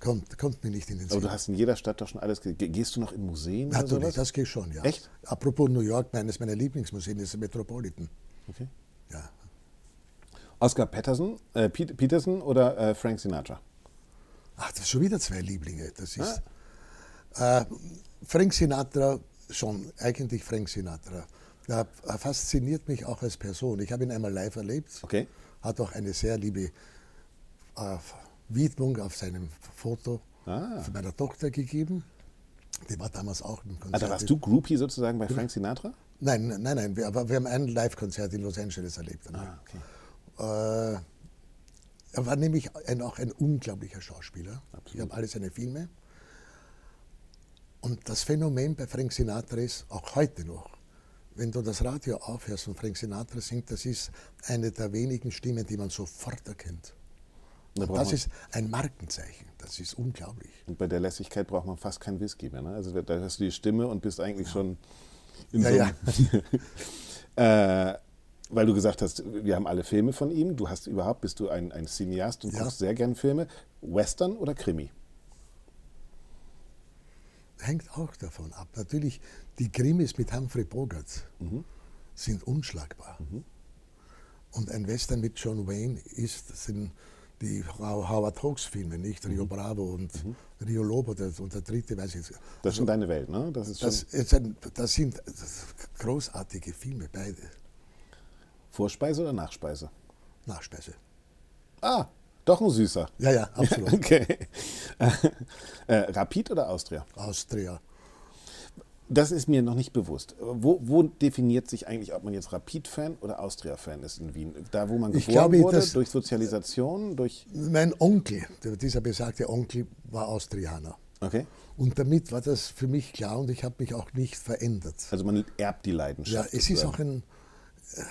Kommt, kommt mir nicht in den Aber Sinn. du hast in jeder Stadt doch schon alles. ge- ge- Gehst du noch in Museen Natürlich, das geht schon, ja. Echt? Apropos New York, eines meiner Lieblingsmuseen ist das Metropolitan. Okay. Ja. Oscar Peterson, äh, Pete- Peterson oder äh, Frank Sinatra? Ach, das sind schon wieder zwei Lieblinge. Das ist Ah. äh, Frank Sinatra, schon eigentlich Frank Sinatra. Er er fasziniert mich auch als Person. Ich habe ihn einmal live erlebt. Okay. Hat auch eine sehr liebe äh, Widmung auf seinem Foto Ah. von meiner Tochter gegeben. Die war damals auch im Konzert. Also warst du Groupie sozusagen bei Frank Sinatra? Nein, nein, nein. Wir, aber wir haben ein Live-Konzert in Los Angeles erlebt. Ah, okay. Äh, er war nämlich ein, auch ein unglaublicher Schauspieler. Absolut. Ich habe alle seine Filme. Und das Phänomen bei Frank Sinatra ist, auch heute noch, wenn du das Radio aufhörst und Frank Sinatra singt, das ist eine der wenigen Stimmen, die man sofort erkennt. Da das ist ein Markenzeichen. Das ist unglaublich. Und bei der Lässigkeit braucht man fast kein Whisky mehr. Ne? Also da hörst du die Stimme und bist eigentlich schon in Ja, so ja. äh, weil du gesagt hast, wir haben alle Filme von ihm. Du hast überhaupt, bist du ein, ein Cineast und Ja. guckst sehr gern Filme. Western oder Krimi? Hängt auch davon ab. Natürlich, die Krimis mit Humphrey Bogart sind unschlagbar. Und ein Western mit John Wayne ist, sind die Ho- Howard Hawks Filme, nicht? Rio Bravo und Rio Lobo der, und der dritte, weiß ich jetzt. Das ist schon deine Welt, ne? Das ist schon Das, ein, das sind großartige Filme, beide. Vorspeise oder Nachspeise? Nachspeise. Ah, doch ein Süßer. Ja, ja, absolut. Okay. äh, Rapid oder Austria? Austria. Das ist mir noch nicht bewusst. Wo, wo definiert sich eigentlich, ob man jetzt Rapid-Fan oder Austria-Fan ist in Wien? Da, wo man geboren glaube, wurde, durch Sozialisation, durch... Mein Onkel, dieser besagte Onkel, war Austrianer. Okay. Und damit war das für mich klar und ich habe mich auch nicht verändert. Also man erbt die Ja, Leidenschaft. es ist auch ein, äh,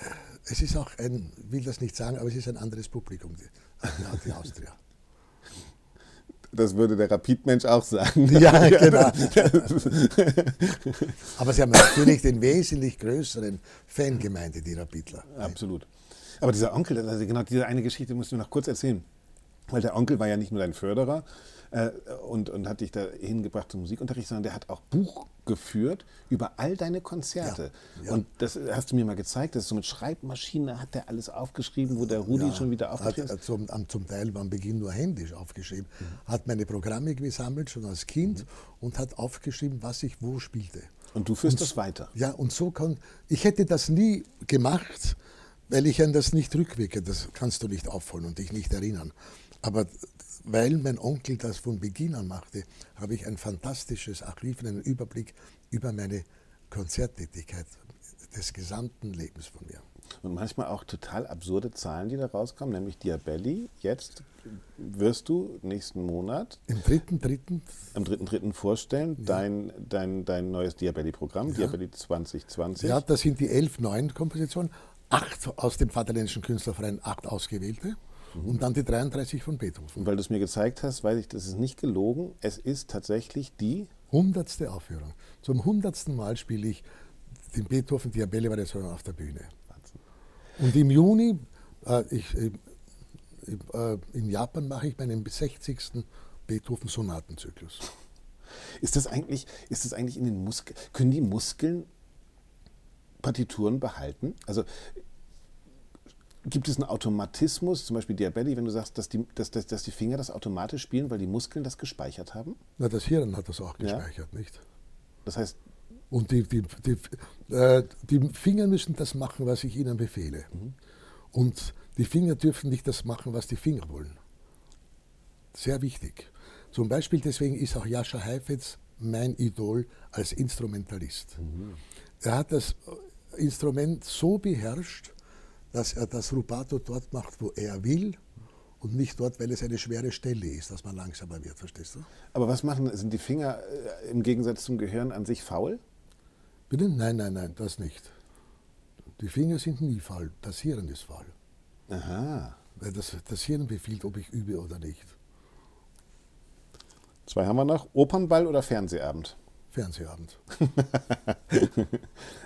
es ist auch ein, will das nicht sagen, aber es ist ein anderes Publikum, die, die Austria. Das würde der Rapid-Mensch auch sagen. Ja, genau. aber sie haben natürlich den wesentlich größeren Fangemeinde, die Rapidler. Absolut. Aber dieser Onkel, also genau diese eine Geschichte musst du noch kurz erzählen. Weil der Onkel war ja nicht nur dein Förderer äh, und, und hat dich da hingebracht zum Musikunterricht, sondern der hat auch Buch geführt über all deine Konzerte. Ja, ja. Und das hast du mir mal gezeigt, das ist so mit Schreibmaschine hat der alles aufgeschrieben, wo der Rudi schon wieder aufgeschrieben hat, hat. zum, zum Teil am Beginn nur händisch aufgeschrieben, hat meine Programme gesammelt, schon als Kind, und hat aufgeschrieben, was ich wo spielte. Und du führst das weiter. Ja, und so kann, ich hätte das nie gemacht, weil ich an das nicht rückwirke, das kannst du nicht aufholen und dich nicht erinnern. Aber weil mein Onkel das von Beginn an machte, habe ich ein fantastisches Archiv und einen Überblick über meine Konzerttätigkeit des gesamten Lebens von mir. Und manchmal auch total absurde Zahlen, die da rauskommen, nämlich Diabelli. Jetzt wirst du nächsten Monat Im dritten, dritten, am 3.3. vorstellen, dein, dein, dein neues Diabelli-Programm, Diabelli 2020. ja, das sind die elf neuen Kompositionen, acht aus dem Vaterländischen Künstlerverein, acht ausgewählte und dann die 33 von Beethoven. Und weil du es mir gezeigt hast, weiß ich, das ist nicht gelogen. Es ist tatsächlich die. Hundertste Aufführung. Zum hundertsten Mal spiele ich den Beethoven Diabelli-Variation auf der Bühne. Und im Juni, äh, ich, äh, in Japan mache ich meinen 60. Beethoven-Sonatenzyklus. Ist das eigentlich, ist das eigentlich in den Muskeln? Können die Muskeln Partituren behalten? Also gibt es einen Automatismus, zum Beispiel Diabelli, wenn du sagst, dass die, dass, dass, dass die Finger das automatisch spielen, weil die Muskeln das gespeichert haben? Na, das Hirn hat das auch Ja. gespeichert, nicht? Das heißt, Und die, die, die, äh, die Finger müssen das machen, was ich ihnen befehle. Und die Finger dürfen nicht das machen, was die Finger wollen. Sehr wichtig. Zum Beispiel deswegen ist auch Jascha Heifetz mein Idol als Instrumentalist. Er hat das Instrument so beherrscht, dass er das Rubato dort macht, wo er will und nicht dort, weil es eine schwere Stelle ist, dass man langsamer wird, verstehst du? aber was machen, sind die Finger äh, im Gegensatz zum Gehirn an sich faul? Bitte? Nein, nein, nein, das nicht. Die Finger sind nie faul, das Hirn ist faul. Aha. Weil das, das Hirn befiehlt, ob ich übe oder nicht. Zwei haben wir noch. Opernball oder Fernsehabend? Fernsehabend.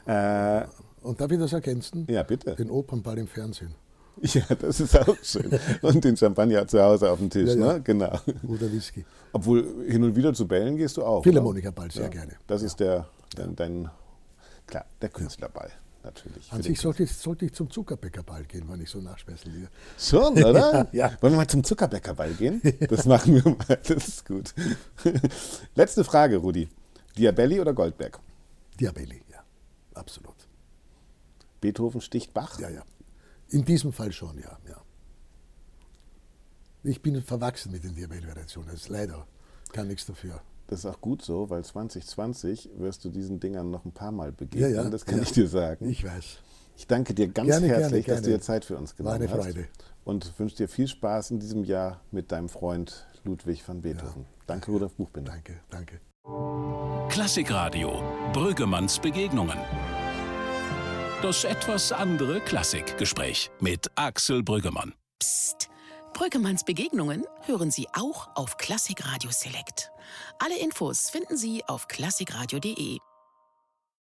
Äh, Und darf ich das ergänzen? ja, bitte. Den Opernball im Fernsehen. Ja, das ist auch schön. Und den Champagner zu Hause auf dem Tisch, Ja, ja. ne? Genau. Oder Whisky. Obwohl hin und wieder zu Bällen gehst du auch. Philharmonikerball, sehr oder? gerne. Das ist der, dein, dein, klar, der Künstlerball natürlich. An sich sollte ich, sollte ich zum Zuckerbäckerball gehen, wenn ich so nachspeisen will. Schon, oder? Ja, ja. Wollen wir mal zum Zuckerbäckerball gehen? Das machen wir mal, das ist gut. Letzte Frage, Rudi. Diabelli oder Goldberg? Diabelli, ja, absolut. Beethoven sticht Bach? Ja, ja. In diesem Fall schon, ja. ja. Ich bin verwachsen mit den Diabelli-Variationen. Das ist leider. Kann nichts dafür. Das ist auch gut so, weil 2020 wirst du diesen Dingern noch ein paar Mal begegnen. Ja, ja, das kann ja. ich dir sagen. Ich weiß. Ich danke dir ganz Gerne, gerne, herzlich, dass du gerne. dir Zeit für uns genommen War eine hast. Freude. Und wünsche dir viel Spaß in diesem Jahr mit deinem Freund Ludwig van Beethoven. Danke, Rudolf Buchbinder. Danke, danke. Klassikradio. Brüggemanns Begegnungen. Das etwas andere Klassikgespräch mit Axel Brüggemann. Psst. Brüggemanns Begegnungen hören Sie auch auf Klassik Radio Select. Alle Infos finden Sie auf klassikradio.de.